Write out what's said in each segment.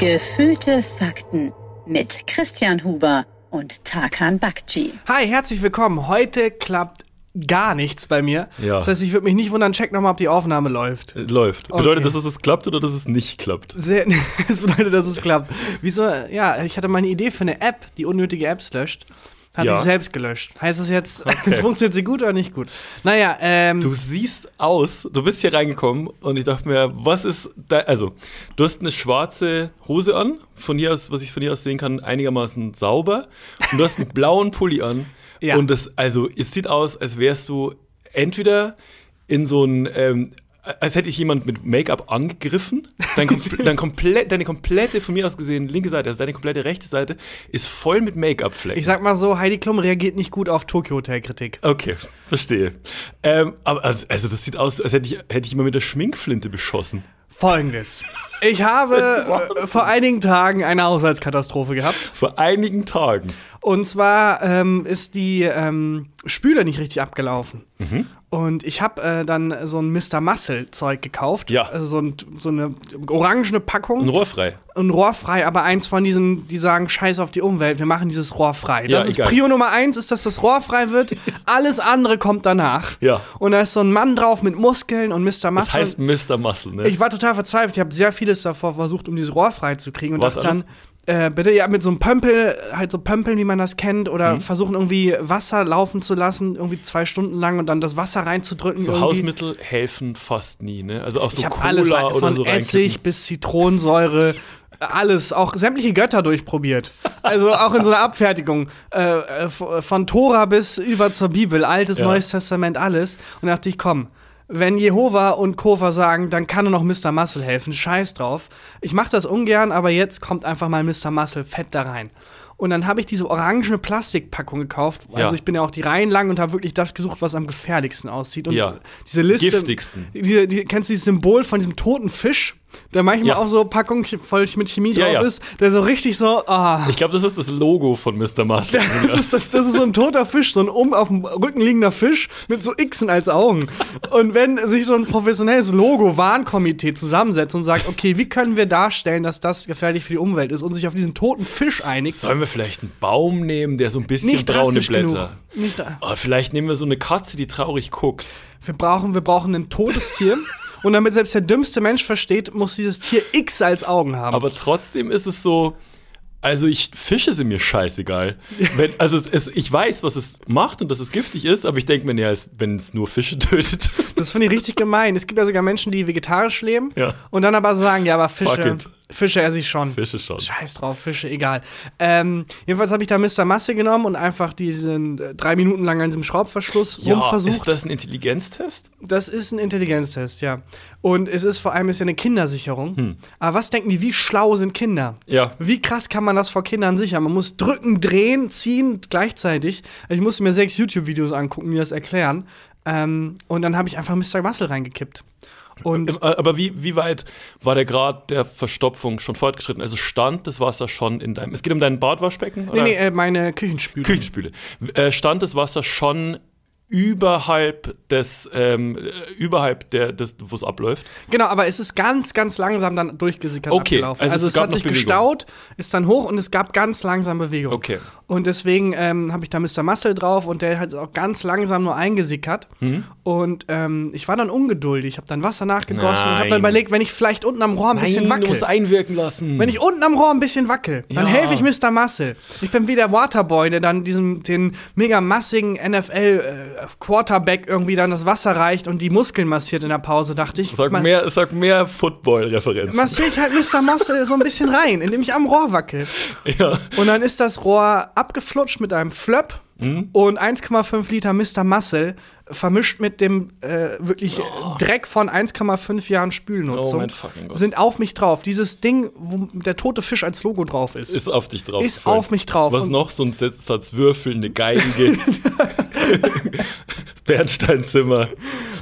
Gefühlte Fakten mit Christian Huber und Tarkan Bakci. Hi, herzlich willkommen. Heute klappt gar nichts bei mir. Ja. Das heißt, ich würde mich nicht wundern, check nochmal, ob die Aufnahme läuft. Äh, Läuft. Okay. Bedeutet das, dass es klappt oder dass es nicht klappt? Sehr, das bedeutet, dass es klappt. Wieso? Ja, ich hatte mal eine Idee für eine App, die unnötige Apps löscht. Hat Ja. sich selbst gelöscht. Heißt das jetzt, es funktioniert sie gut oder nicht gut? Naja, ähm. Du siehst aus, du bist hier reingekommen und ich dachte mir, was ist da, also, du hast eine schwarze Hose an, von hier aus, was ich von hier aus sehen kann, einigermaßen sauber und du hast einen blauen Pulli an Ja. und das, also, es sieht aus, als wärst du entweder in so ein, ähm, als hätte ich jemand mit Make-up angegriffen. Dein, kompl dein komplett, deine komplette, von mir aus gesehen, linke Seite, also deine komplette rechte Seite, ist voll mit Make-up-Flecken. Ich sag mal so, Heidi Klum reagiert nicht gut auf Tokyo Hotel Kritik. Okay, verstehe. Ähm, aber also also das sieht aus, als hätte ich, hätte ich immer mit der Schminkflinte beschossen. Folgendes. Ich habe äh, vor einigen Tagen eine Haushaltskatastrophe gehabt. Vor einigen Tagen. Und zwar ähm, ist die ähm, Spüle nicht richtig abgelaufen. Mhm. Und ich habe äh, dann so ein Mr. Muscle-Zeug gekauft. Ja. Also so, ein, so eine orangene Packung. Ein Rohr frei. ein Rohr frei, aber eins von diesen, die sagen, scheiß auf die Umwelt, wir machen dieses Rohr frei. Ja, Das ist egal. Prio Nummer eins, ist, dass das Rohr frei wird. Alles andere kommt danach. Ja. Und da ist so ein Mann drauf mit Muskeln und Mr. Muscle. Das heißt Mr. Muscle, ne? Ich war total verzweifelt. Ich habe sehr vieles davor versucht, um dieses Rohr frei zu kriegen. Und Was dachte dann, äh, bitte ja mit so einem Pömpel, halt so Pömpeln, wie man das kennt, oder Mhm. versuchen irgendwie Wasser laufen zu lassen, irgendwie zwei Stunden lang und dann das Wasser reinzudrücken. so irgendwie. Hausmittel helfen fast nie, ne? Also auch so Ich Cola alles rein, oder von so Essig bis Zitronensäure. Alles, auch sämtliche Götter durchprobiert. Also auch in so einer Abfertigung. Äh, äh, von Tora bis über zur Bibel, Altes, Ja. Neues Testament, alles. Und da dachte ich, komm, wenn Jehova und Kova sagen, dann kann nur noch Mr. Muscle helfen. Scheiß drauf. Ich mache das ungern, aber jetzt kommt einfach mal Mr. Muscle fett da rein. Und dann habe ich diese orangene Plastikpackung gekauft. Also Ja. ich bin ja auch die Reihen lang und habe wirklich das gesucht, was am gefährlichsten aussieht. Und Ja. diese Liste. Giftigsten. Die, die, kennst du dieses Symbol von diesem toten Fisch, der manchmal Ja. auf so Packungen voll mit Chemie Ja, drauf ja. ist, der so richtig so, ah. Ich glaube, das ist das Logo von Mr. Muscle. Das ist, das, das ist so ein toter Fisch, so ein um auf dem Rücken liegender Fisch mit so Xen als Augen. Und wenn sich so ein professionelles Logo-Warnkomitee zusammensetzt und sagt, okay, wie können wir darstellen, dass das gefährlich für die Umwelt ist und sich auf diesen toten Fisch einigt, Sollen wir vielleicht einen Baum nehmen, der so ein bisschen nicht braune Blätter? genug. Nicht, Oh, vielleicht nehmen wir so eine Katze, die traurig guckt. wir, brauchen, wir brauchen ein totes Tier. Und damit selbst der dümmste Mensch versteht, muss dieses Tier X als Augen haben. Aber trotzdem ist es so, also ich Fische sind mir scheißegal. Wenn, also es, ich weiß, was es macht und dass es giftig ist, aber ich denke mir, ja, es- wenn es nur Fische tötet. Das finde ich richtig gemein. Es gibt ja sogar Menschen, die vegetarisch leben Ja. und dann aber sagen, ja, aber Fuck Fische, it. Fische esse ich schon. Fische schon. Scheiß drauf, Fische, egal. Ähm, jedenfalls habe ich da Mr. Masse genommen und einfach diesen äh, drei Minuten lang an diesem Schraubverschluss Ja, rumversucht. ist das ein Intelligenztest? Das ist ein Intelligenztest, ja. Und es ist vor allem ist ja eine Kindersicherung. Hm. Aber was denken die, wie schlau sind Kinder? Ja. Wie krass kann man das vor Kindern sichern? Man muss drücken, drehen, ziehen gleichzeitig. Ich musste mir sechs YouTube-Videos angucken, mir das erklären. Ähm, und dann habe ich einfach Mr. Muscle reingekippt. Und Äh, Aber wie, wie weit war der Grad der Verstopfung schon fortgeschritten? Also stand das Wasser schon in deinem. Es geht um dein Badwaschbecken? nee, Oder? nee, äh, meine Küchenspüle. Küchenspüle. Äh, stand das Wasser schon überhalb des, ähm, äh, überhalb der, des, wo es abläuft? Genau, aber es ist ganz, ganz langsam dann durchgesickert Okay, abgelaufen. also Also, es es, hat sich Bewegung. gestaut, ist dann hoch und es gab ganz langsam Bewegung. Okay. Und deswegen ähm, habe ich da Mr. Muscle drauf und der hat auch ganz langsam nur eingesickert. Mhm. Und ähm, ich war dann ungeduldig. Ich habe dann Wasser nachgegossen und habe Nein. dann überlegt, wenn ich vielleicht unten am Rohr ein bisschen Nein, du musst wackel. einwirken lassen. Wenn ich unten am Rohr ein bisschen wackel, dann Ja. helfe ich Mr. Muscle. Ich bin wie der Waterboy, der dann diesem den mega massigen NFL äh, Quarterback irgendwie dann das Wasser reicht und die Muskeln massiert in der Pause, dachte ich. Sag mehr, sag mehr Football-Referenzen. massiere ich halt Mr. Muscle so ein bisschen rein, indem ich am Rohr wackel. Ja. Und dann ist das Rohr abgeflutscht mit einem Flöpp Mhm. und 1,5 Liter Mr. Muscle vermischt mit dem äh, wirklich Dreck von 1,5 Jahren Oh Spülnutzung Gott. sind auf mich drauf. Dieses Ding, wo der tote Fisch als Logo drauf ist. Ist auf dich drauf. Ist gefallen. auf mich drauf. Was Und- noch? So ein Satz Würfel, eine Geige. Bernsteinzimmer.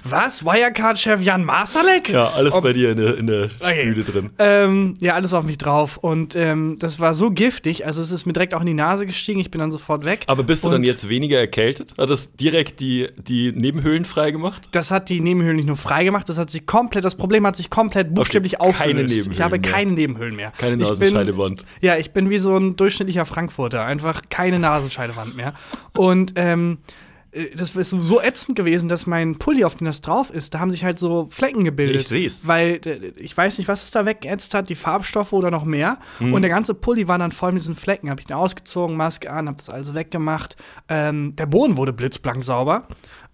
Was? Wirecard-Chef Jan Masalek? Ja, alles Ob- bei dir in der, in der Okay. Spüle drin. Ähm, ja, alles auf mich drauf. Und ähm, das war so giftig, also es ist mir direkt auch in die Nase gestiegen, ich bin dann sofort weg. Aber bist du Und dann jetzt weniger erkältet? Hat das direkt die, die Nebenhöhlen freigemacht? Das hat die Nebenhöhlen nicht nur freigemacht, das hat sich komplett, das Problem hat sich komplett buchstäblich keine aufgelöst. Nebenhöhlen ich habe mehr. keine Nebenhöhlen mehr. Keine Ich bin- Nasenscheidewand. Ja, ich bin wie so ein durchschnittlicher Frankfurter. Einfach keine Nasenscheidewand mehr. Und ähm, äh, das ist so ätzend gewesen, dass mein Pulli, auf dem das drauf ist, da haben sich halt so Flecken gebildet. Ich seh's. Weil äh, ich weiß nicht, was es da weggeätzt hat, die Farbstoffe oder noch mehr. Mhm. Und der ganze Pulli war dann voll mit diesen Flecken. Habe ich den ausgezogen, Maske an, habe das alles weggemacht. Ähm, der Boden wurde blitzblank sauber.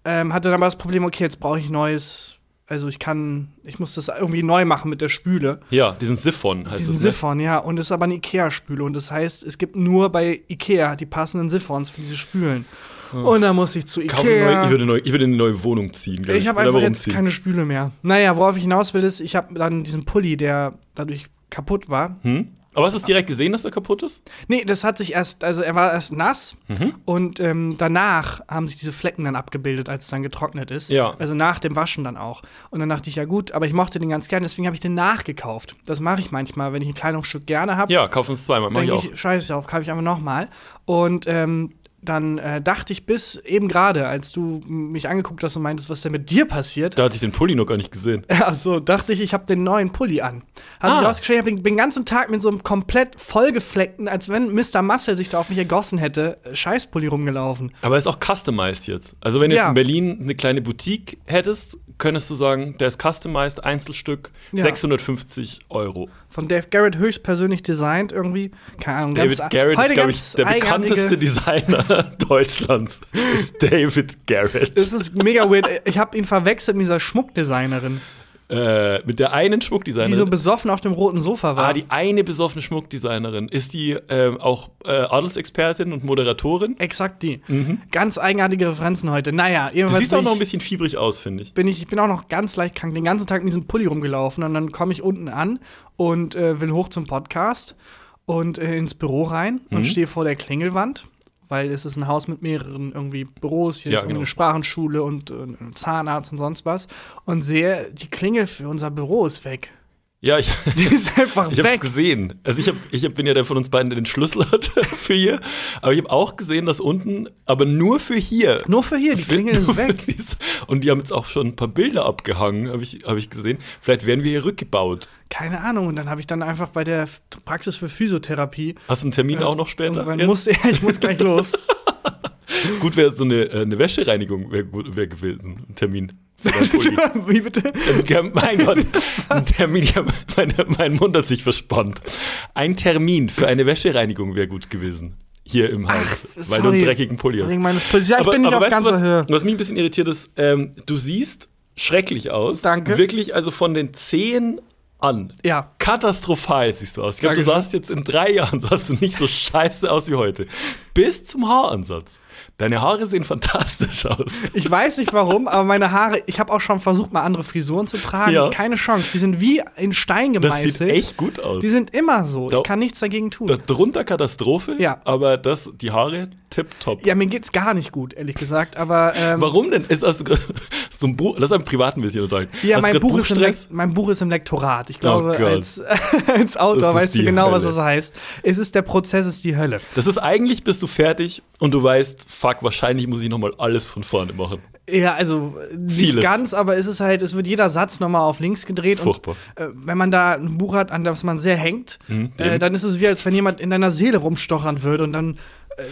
Ähm, hatte dann aber das Problem, okay, jetzt brauche ich neues. Also ich kann, ich muss das irgendwie neu machen mit der Spüle. Ja, diesen Siphon heißt Diesen es. Ne? Siphon, ja. Und es ist aber eine Ikea-Spüle. Und das heißt, es gibt nur bei Ikea die passenden Siphons für diese Spülen. Und dann muss ich zu Ikea. ich, würde neu, ich würde eine neue Wohnung ziehen. glaub Ich habe einfach jetzt ziehen? keine Spüle mehr. Naja, worauf ich hinaus will, ist, ich habe dann diesen Pulli, der dadurch kaputt war. Hm? Aber hast du es direkt gesehen, dass er kaputt ist? Nee, das hat sich erst, also er war erst nass Mhm. und ähm, danach haben sich diese Flecken dann abgebildet, als es dann getrocknet ist. Ja. Also nach dem Waschen dann auch. Und dann dachte ich, ja gut, aber ich mochte den ganz gerne, deswegen habe ich den nachgekauft. Das mache ich manchmal, wenn ich ein Kleidungsstück gerne habe. Ja, kauf uns zweimal, mach ich auch. ich, scheiße, auf, kaufe ich einfach nochmal. Und ähm, dann äh, dachte ich bis eben gerade, als du mich angeguckt hast und meintest, was denn mit dir passiert, Da hatte ich den Pulli noch gar nicht gesehen. also dachte ich, ich habe den neuen Pulli an. Hat sich Ah. rausgestellt, ich bin den ganzen Tag mit so einem komplett vollgefleckten, als wenn Mr. Muscle sich da auf mich ergossen hätte, äh, Scheißpulli rumgelaufen. Aber er ist auch customized jetzt. Also, wenn du Ja. jetzt in Berlin eine kleine Boutique hättest, könntest du sagen, der ist customized, Einzelstück, Ja. 650 Euro. Von Dave Garrett höchstpersönlich designt irgendwie. Keine Ahnung. David ganz- Garrett ist, glaube ich, der bekannteste Designer Deutschlands. Ist David Garrett. Es ist mega weird. Ich habe ihn verwechselt mit dieser Schmuckdesignerin, Äh, mit der einen die Schmuckdesignerin. so besoffen auf dem roten Sofa war. ah, die eine besoffene Schmuckdesignerin. Ist die ähm, auch äh, Adelsexpertin und Moderatorin? Exakt die. Ganz eigenartige Referenzen heute. Naja, Mhm. Du siehst auch noch ein bisschen fiebrig aus, finde ich. bin ich, ich bin auch noch ganz leicht krank, den ganzen Tag mit diesem Pulli rumgelaufen und dann komme ich unten an und äh, will hoch zum Podcast und äh, ins Büro rein Mhm. und stehe vor der Klingelwand, weil es ist ein Haus mit mehreren irgendwie Büros, hier Ja, ist irgendwie genau. eine Sprachenschule und äh, ein Zahnarzt und sonst was und sehe, die Klingel für unser Büro ist weg. Ja, ich, Die ist einfach ich habe weg. gesehen. Also ich, hab, ich hab, bin ja der von uns beiden, der den Schlüssel hat für hier. Aber ich habe auch gesehen, dass unten, aber nur für hier. Nur für hier, die Klingel ist weg. dies- Und die haben jetzt auch schon ein paar Bilder abgehangen, habe ich, hab ich gesehen. Vielleicht werden wir hier rückgebaut. Keine Ahnung. Und dann habe ich dann einfach bei der Praxis für Physiotherapie. Hast du einen Termin auch noch später? Jetzt? muss, ja, ich muss gleich los. Gut wäre so eine, äh, eine Wäschereinigung wäre wär gewesen. Ein Termin. Pulli. Wie bitte? Ja, mein Gott, ein Termin, ja, meine, mein Mund hat sich verspannt. Ein Termin für eine Wäschereinigung wäre gut gewesen. Hier im Haus, weil du einen dreckigen Pulli hast. Ich bin nicht auf weißt du, ganzer was, Höhe. was mich ein bisschen irritiert ist, ähm, du siehst schrecklich aus. Danke. Wirklich, also von den Zehen an. Ja. Katastrophal siehst du aus. Ich glaube, du sahst jetzt in drei Jahren sahst du nicht so scheiße aus wie heute. Bis zum Haaransatz. Deine Haare sehen fantastisch aus. Ich weiß nicht warum, aber meine Haare, ich habe auch schon versucht, mal andere Frisuren zu tragen. Ja. Keine Chance. Die sind wie in Stein Das gemeißelt. sieht echt gut aus. Die sind immer so. Da- ich kann nichts dagegen tun. Da- Drunter Katastrophe, Ja. aber das, die Haare tipptopp. ja, mir geht's gar nicht gut, ehrlich gesagt. Aber ähm, Warum denn? Ist also so ein Buch, am privaten ein bisschen unterhalten. Ja, mein Buch, ist im mein Buch ist im Lektorat. Ich glaube, Oh als, als Autor Das ist weißt du genau, was Hölle. das heißt. Es ist der Prozess, ist die Hölle. Das ist eigentlich, bist du fertig und du weißt, fuck, wahrscheinlich muss ich nochmal alles von vorne machen. Ja, also nicht Vieles. ganz, aber es ist halt, es wird jeder Satz nochmal auf links gedreht. Furchtbar. Und äh, wenn man da ein Buch hat, an das man sehr hängt, Mhm, äh, dann ist es wie, als wenn jemand in deiner Seele rumstochern würde und dann.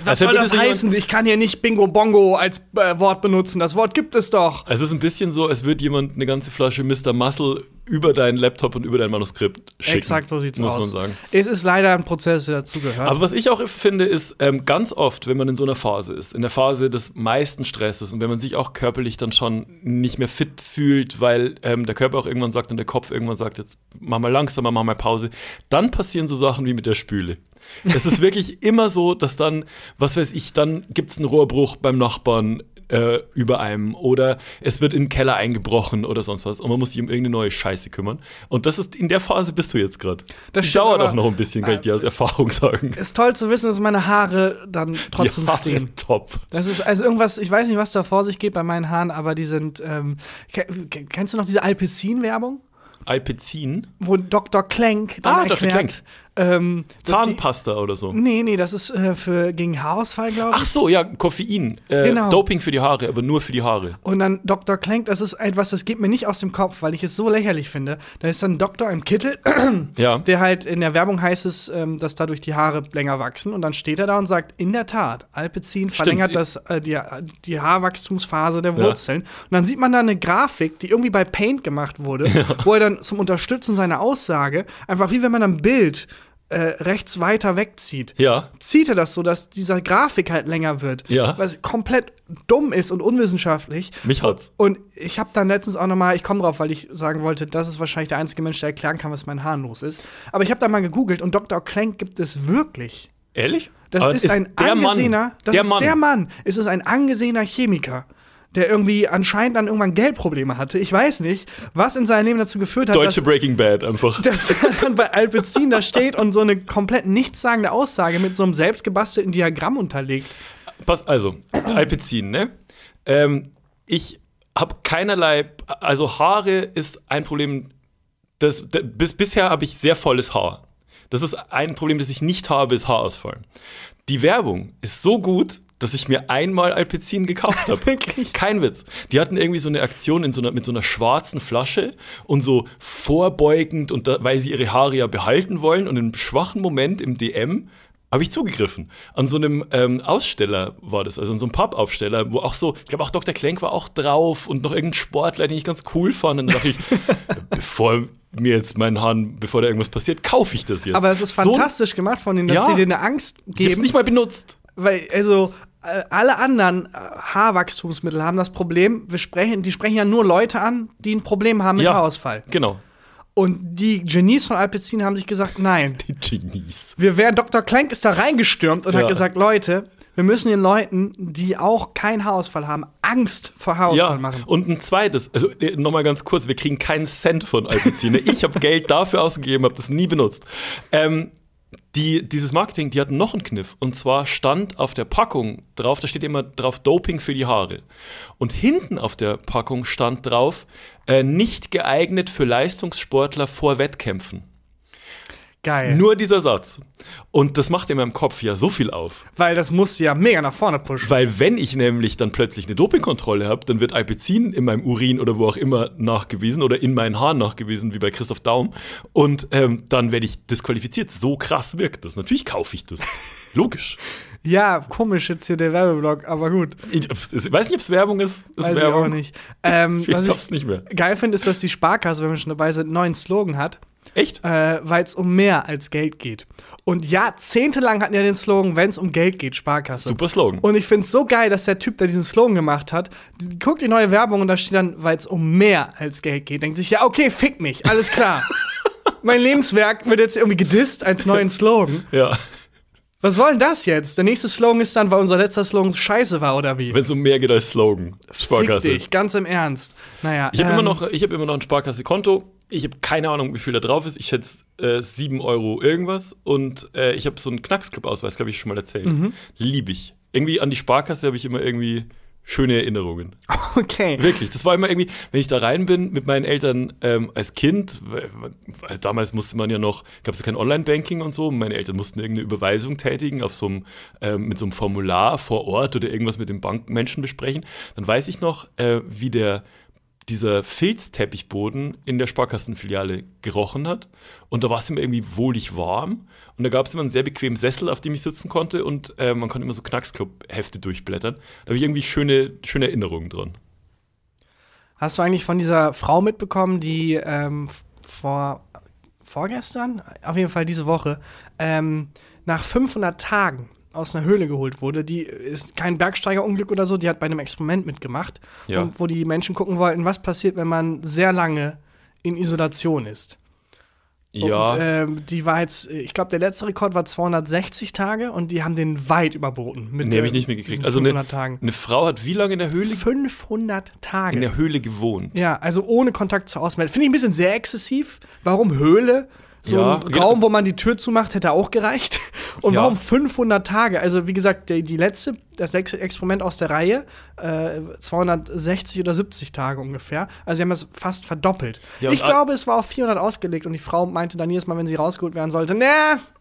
Was Als soll das heißen? Ich kann hier nicht Bingo Bongo als äh, Wort benutzen. Das Wort gibt es doch. Es ist ein bisschen so, als würde jemand eine ganze Flasche Mr. Muscle über deinen Laptop und über dein Manuskript schicken. Exakt so sieht's muss aus. man sagen. Es ist leider ein Prozess, der dazugehört. Aber was ich auch finde, ist ähm, ganz oft, wenn man in so einer Phase ist, in der Phase des meisten Stresses und wenn man sich auch körperlich dann schon nicht mehr fit fühlt, weil ähm, der Körper auch irgendwann sagt und der Kopf irgendwann sagt, jetzt mach mal langsamer, mach mal Pause, dann passieren so Sachen wie mit der Spüle. Es ist wirklich immer so, dass dann, was weiß ich, dann gibt es einen Rohrbruch beim Nachbarn, äh, über einem oder es wird in den Keller eingebrochen oder sonst was und man muss sich um irgendeine neue Scheiße kümmern. Und das ist in der Phase bist du jetzt gerade. Das stimmt, dauert aber- auch noch ein bisschen, kann ich dir aus Erfahrung sagen. Ist toll zu wissen, dass meine Haare dann trotzdem Haare stehen. Top. Das ist also irgendwas, ich weiß nicht, was da vor sich geht bei meinen Haaren, aber die sind. Ähm, ke- ke- kennst du noch diese Alpecin-Werbung? Alpecin, Wo Dr. Klenk dann Ah, Dr. erklärt, ähm, dass die- Zahnpasta oder so. Nee, nee, das ist äh, für gegen Haarausfall, glaube ich. Ach so, ja, Koffein. Äh, Genau. Doping für die Haare, aber nur für die Haare. Und dann Dr. Klenk, das ist etwas, das geht mir nicht aus dem Kopf, weil ich es so lächerlich finde. Da ist dann ein Doktor im Kittel, Ja. der halt in der Werbung heißt es, ähm, dass dadurch die Haare länger wachsen. Und dann steht er da und sagt, in der Tat, Alpecin verlängert das, äh, die, die Haarwachstumsphase der Ja. Wurzeln. Und dann sieht man da eine Grafik, die irgendwie bei Paint gemacht wurde, wo er dann zum Unterstützen seiner Aussage, einfach wie wenn man ein Bild äh, rechts weiter wegzieht Ja. zieht er das so, dass dieser Grafik halt länger wird. Ja. Was komplett dumm ist und unwissenschaftlich. Mich hat's. Und ich habe dann letztens auch noch mal, ich komme drauf, weil ich sagen wollte, das ist wahrscheinlich der einzige Mensch, der erklären kann, was mit meinen Haaren los ist. Aber ich habe da mal gegoogelt und Dr. Klenk gibt es wirklich. Ehrlich? Das Aber ist, ein der angesehener, Mann. das der ist Mann. der Mann. Es ist ein angesehener Chemiker, der irgendwie anscheinend dann irgendwann Geldprobleme hatte. Ich weiß nicht, was in seinem Leben dazu geführt hat, Deutsche dass, Breaking Bad einfach. dass er dann bei Alpecin da steht und so eine komplett nichtssagende Aussage mit so einem selbstgebastelten Diagramm unterlegt. Pass, also, Alpecin, ne? Ähm, ich habe keinerlei, also Haare ist ein Problem, das, das bis, bisher habe ich sehr volles Haar. Das ist ein Problem, das ich nicht habe, ist Haarausfall. Die Werbung ist so gut, dass ich mir einmal Alpecin gekauft habe. Wirklich? Kein Witz. Die hatten irgendwie so eine Aktion in so einer, mit so einer schwarzen Flasche und so vorbeugend, und da, weil sie ihre Haare ja behalten wollen und im schwachen Moment im DM habe ich zugegriffen. An so einem ähm, Aussteller war das, also an so einem Pappaufsteller, wo auch so, ich glaube auch Dr. Klenk war auch drauf und noch irgendein Sportler, den ich ganz cool fand. Und dann dachte ich, bevor mir jetzt meinen Haaren, bevor da irgendwas passiert, kaufe ich das jetzt. Aber es ist So- fantastisch gemacht von denen, dass Ja. sie dir eine Angst Ich habe geben. es nicht mal benutzt. weil, also, alle anderen äh, Haarwachstumsmittel haben das Problem, wir sprechen, die sprechen ja nur Leute an, die ein Problem haben mit Ja. Haarausfall. Genau. Und die Genies von Alpecin haben sich gesagt, nein, Die Genies. wir wären, Dr. Klenk ist da reingestürmt und Ja. hat gesagt, Leute, wir müssen den Leuten, die auch keinen Haarausfall haben, Angst vor Haarausfall Ja, machen. und ein zweites, also äh, nochmal ganz kurz, wir kriegen keinen Cent von Alpecin. Ich habe Geld dafür ausgegeben, habe das nie benutzt. Ähm, die, dieses Marketing, die hatten noch einen Kniff. Und zwar stand auf der Packung drauf, da steht immer drauf Doping für die Haare. Und hinten auf der Packung stand drauf, äh, nicht geeignet für Leistungssportler vor Wettkämpfen. Geil. Nur dieser Satz. Und das macht in meinem Kopf ja so viel auf. weil das muss ja mega nach vorne pushen. Weil wenn ich nämlich dann plötzlich eine Dopingkontrolle habe, dann wird Alpecin in meinem Urin oder wo auch immer nachgewiesen oder in meinen Haaren nachgewiesen, wie bei Christoph Daum. Und ähm, dann werde ich disqualifiziert. So krass wirkt das. Natürlich kaufe ich das. Logisch. Ja, komisch jetzt hier der Werbeblock, aber gut. Ich, ich weiß nicht, ob es Werbung ist. ist Weiß Werbung. ich auch nicht. Ähm, Ich glaub's ich nicht mehr. geil finde, ist, dass die Sparkasse, wenn wir schon dabei sind, einen neuen Slogan hat. Echt? äh, weil es um mehr als Geld geht. Und jahrzehntelang hatten ja den Slogan, wenn es um Geld geht, Sparkasse. Super Slogan. Und ich finde es so geil, dass der Typ, der diesen Slogan gemacht hat, guckt die neue Werbung und da steht dann, weil es um mehr als Geld geht, denkt sich, ja, okay, fick mich, alles klar. mein Lebenswerk wird jetzt irgendwie gedisst als neuen Slogan. ja. Was soll denn das jetzt? Der nächste Slogan ist dann, weil unser letzter Slogan scheiße war, oder wie? Wenn es um mehr geht als Slogan. Fick Sparkasse. dich, ganz im Ernst. Naja, Ich habe ähm, immer, noch- ich hab immer noch ein Sparkasse-Konto. Ich habe keine Ahnung, wie viel da drauf ist. Ich schätze äh, 7 Euro irgendwas. Und äh, ich habe so einen Knacksclub-Ausweis, glaube ich, schon mal erzählt. Mhm. Liebe ich. Irgendwie an die Sparkasse habe ich immer irgendwie schöne Erinnerungen. Okay. Wirklich. Das war immer irgendwie, wenn ich da rein bin mit meinen Eltern ähm, als Kind, weil, damals musste man ja noch, gab es ja kein Online-Banking und so. Meine Eltern mussten irgendeine Überweisung tätigen auf so einem, ähm, mit so einem Formular vor Ort oder irgendwas mit dem Bankmenschen besprechen. Dann weiß ich noch, äh, wie der dieser Filzteppichboden in der Sparkassenfiliale gerochen hat. Und da war es immer irgendwie wohlig warm. Und da gab es immer einen sehr bequemen Sessel, auf dem ich sitzen konnte. Und äh, man konnte immer so Knacksclub-Hefte durchblättern. Da habe ich irgendwie schöne, schöne Erinnerungen dran. Hast du eigentlich von dieser Frau mitbekommen, die ähm, vor vorgestern, auf jeden Fall diese Woche, ähm, nach 500 Tagen aus einer Höhle geholt wurde. Die ist kein Bergsteigerunglück oder so, die hat bei einem Experiment mitgemacht, Ja. wo die Menschen gucken wollten, was passiert, wenn man sehr lange in Isolation ist. Ja. Und ähm, die war jetzt, ich glaube, der letzte Rekord war 260 Tage und die haben den weit überboten. Mit Nee, habe ich äh, nicht mitgekriegt. diesen Also eine, 500 Tagen. eine Frau hat wie lange in der Höhle 500 Tage. in der Höhle gewohnt? Ja, also ohne Kontakt zur Außenwelt. Finde ich ein bisschen sehr exzessiv. Warum Höhle? So Ja, ein. Raum, wo man die Tür zumacht, hätte auch gereicht. Und Ja. warum 500 Tage? Also, wie gesagt, die, die letzte, das Ex- Experiment aus der Reihe, äh, 260 oder 70 Tage ungefähr. Also, sie haben das fast verdoppelt. Ja, ich glaube, es war auf 400 ausgelegt und die Frau meinte dann jedes Mal, wenn sie rausgeholt werden sollte: Nee,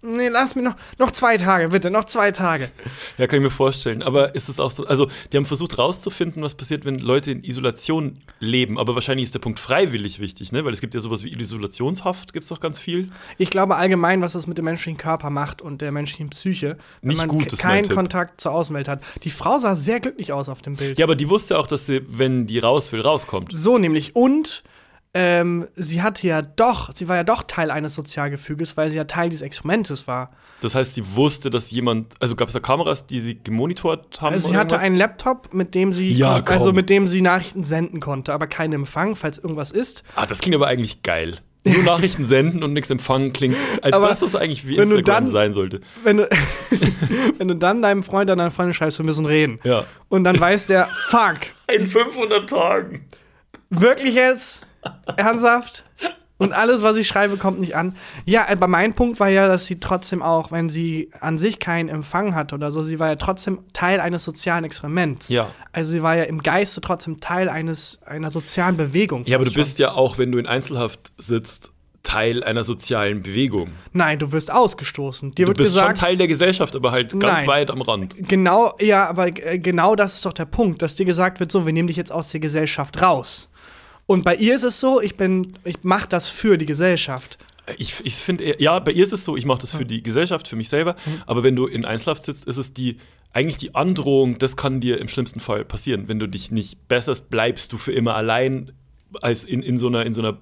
nee, lass mir noch, noch zwei Tage, bitte, noch zwei Tage. Ja, kann ich mir vorstellen. Aber ist es auch so, also die haben versucht rauszufinden, was passiert, wenn Leute in Isolation leben. Aber wahrscheinlich ist der Punkt freiwillig wichtig, ne? Weil es gibt ja sowas wie Isolationshaft, gibt es doch ganz viel. Ich glaube allgemein, was das mit dem menschlichen Körper macht und der menschlichen Psyche, wenn Nicht man gut, keinen. Kontakt zur Außenwelt hat. Die Frau sah sehr glücklich aus auf dem Bild. Ja, aber die wusste auch, dass sie, wenn die raus will, rauskommt. So nämlich. Und ähm, sie hatte ja doch, sie war ja doch Teil eines Sozialgefüges, weil sie ja Teil dieses Experimentes war. Das heißt, sie wusste, dass jemand, also gab es da Kameras, die sie gemonitort haben? Also sie hatte irgendwas? einen Laptop, mit dem sie Ja, also mit dem sie Nachrichten senden konnte, aber keinen Empfang, falls irgendwas ist. Ah, das klingt aber eigentlich geil. Nur Nachrichten senden und nichts empfangen klingt. Also Aber das ist eigentlich wie wenn du Instagram dann- sein sollte. Wenn du, wenn du dann deinem Freund oder deiner Freundin schreibst, wir müssen reden. Ja. Und dann weiß der, fuck, In 500 Tagen. Wirklich jetzt? Ernsthaft? Und alles, was ich schreibe, kommt nicht an. Ja, aber mein Punkt war ja, dass sie trotzdem auch, wenn sie an sich keinen Empfang hatte oder so, sie war ja trotzdem Teil eines sozialen Experiments. Ja. Also sie war ja im Geiste trotzdem Teil eines, einer sozialen Bewegung. Ja, aber du schon. bist ja auch, wenn du in Einzelhaft sitzt, Teil einer sozialen Bewegung. Nein, du wirst ausgestoßen. Dir Du wird bist gesagt, schon Teil der Gesellschaft, aber halt ganz Nein. weit am Rand. Genau, ja, aber äh, genau das ist doch der Punkt, dass dir gesagt wird, so, wir nehmen dich jetzt aus der Gesellschaft raus. Und bei ihr ist es so, ich bin, ich mache das für die Gesellschaft. Ich, ich finde, ja, bei ihr ist es so, ich mache das für die Gesellschaft, für mich selber. Aber wenn du in Einzelhaft sitzt, ist es die eigentlich die Androhung, das kann dir im schlimmsten Fall passieren. Wenn du dich nicht besserst, bleibst du für immer allein als in, in, so, einer, in so einer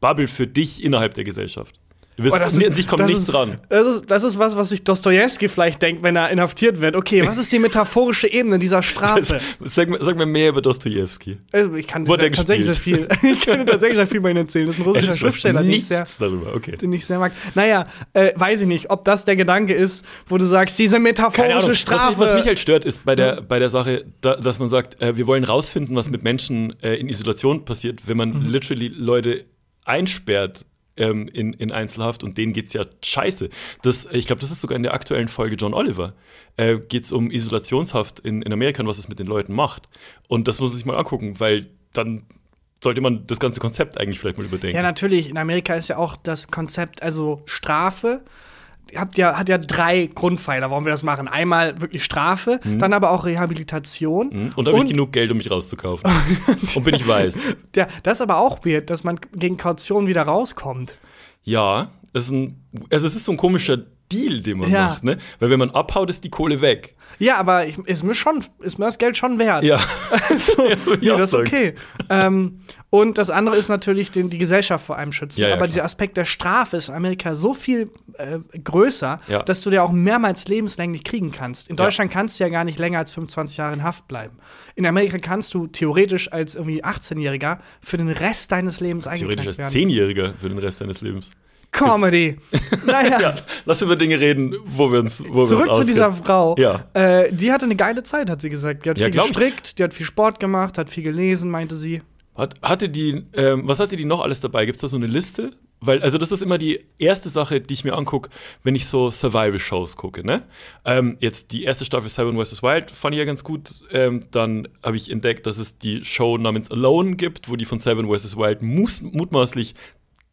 Bubble für dich innerhalb der Gesellschaft. Du wirst, Boah, das ist- dich kommt das nichts ist, ran. Das ist, das ist was, was sich Dostoevsky vielleicht denkt, wenn er inhaftiert wird. Okay, was ist die metaphorische Ebene dieser Strafe? Sag, mir- sag mir mehr über Dostojewski. Also, ich kann Wurde er tatsächlich sehr viel. Ich kann tatsächlich sehr viel bei ihm erzählen. Das ist ein russischer weiß Schriftsteller, den ich, sehr, darüber, okay. den ich sehr mag. Naja, äh, weiß ich nicht, ob das der Gedanke ist, wo du sagst, diese metaphorische. Was, Strafe. mich, was mich halt stört, ist bei der, bei der Sache, da, dass man sagt, äh, wir wollen rausfinden, was mit Menschen äh, in Isolation passiert, wenn man Mhm. literally Leute einsperrt ähm, in, in Einzelhaft und denen geht's ja scheiße. Das, ich glaube, das ist sogar in der aktuellen Folge John Oliver. Äh, geht's um Isolationshaft in, in Amerika und was es mit den Leuten macht. Und das muss man sich mal angucken, weil dann sollte man das ganze Konzept eigentlich vielleicht mal überdenken. Ja, natürlich. In Amerika ist ja auch das Konzept, also Strafe. Hat ja, hat ja drei Grundpfeiler, warum wir das machen. Einmal wirklich Strafe, dann aber auch Rehabilitation. Mhm. Und habe ich genug Geld, um mich rauszukaufen. und bin ich weiß. Ja, das ist aber auch weird, dass man gegen Kaution wieder rauskommt. Ja, es ist, ein, also es ist so ein komischer Deal, den man Ja. macht, ne? Weil wenn man abhaut, ist die Kohle weg. Ja, aber ich, ist, mir schon, ist mir das Geld schon wert. Ja. Also, ich nee, das ist okay. ähm, und das andere ist natürlich den, die Gesellschaft vor allem schützen. Ja, ja, aber klar. dieser Aspekt der Strafe ist in Amerika so viel äh, größer, Ja. dass du dir auch mehrmals lebenslänglich kriegen kannst. In. Deutschland kannst du ja gar nicht länger als 25 Jahre in Haft bleiben. In Amerika kannst du theoretisch als irgendwie 18-Jähriger für den Rest deines Lebens Theoretisch eingeklagt als werden. Zehnjähriger für den Rest deines Lebens. Comedy. naja. Ja, lass über Dinge reden, wo wir uns, wo Zurück wir uns zu dieser. Frau. Ja. Äh, die hatte eine geile Zeit, hat sie gesagt. Die hat Ja, viel glaub ich. gestrickt, die hat viel Sport gemacht, hat viel gelesen, meinte sie. Hat, hatte die, ähm, was hatte die noch alles dabei? Gibt es da so eine Liste? Weil, also das ist immer die erste Sache, die ich mir angucke, wenn ich so Survival-Shows gucke, ne? Ähm, jetzt die erste Staffel Seven vs. Wild fand ich ja ganz gut. Ähm, dann habe ich entdeckt, dass es die Show namens Alone gibt, wo die von Seven vs. Wild mutmaßlich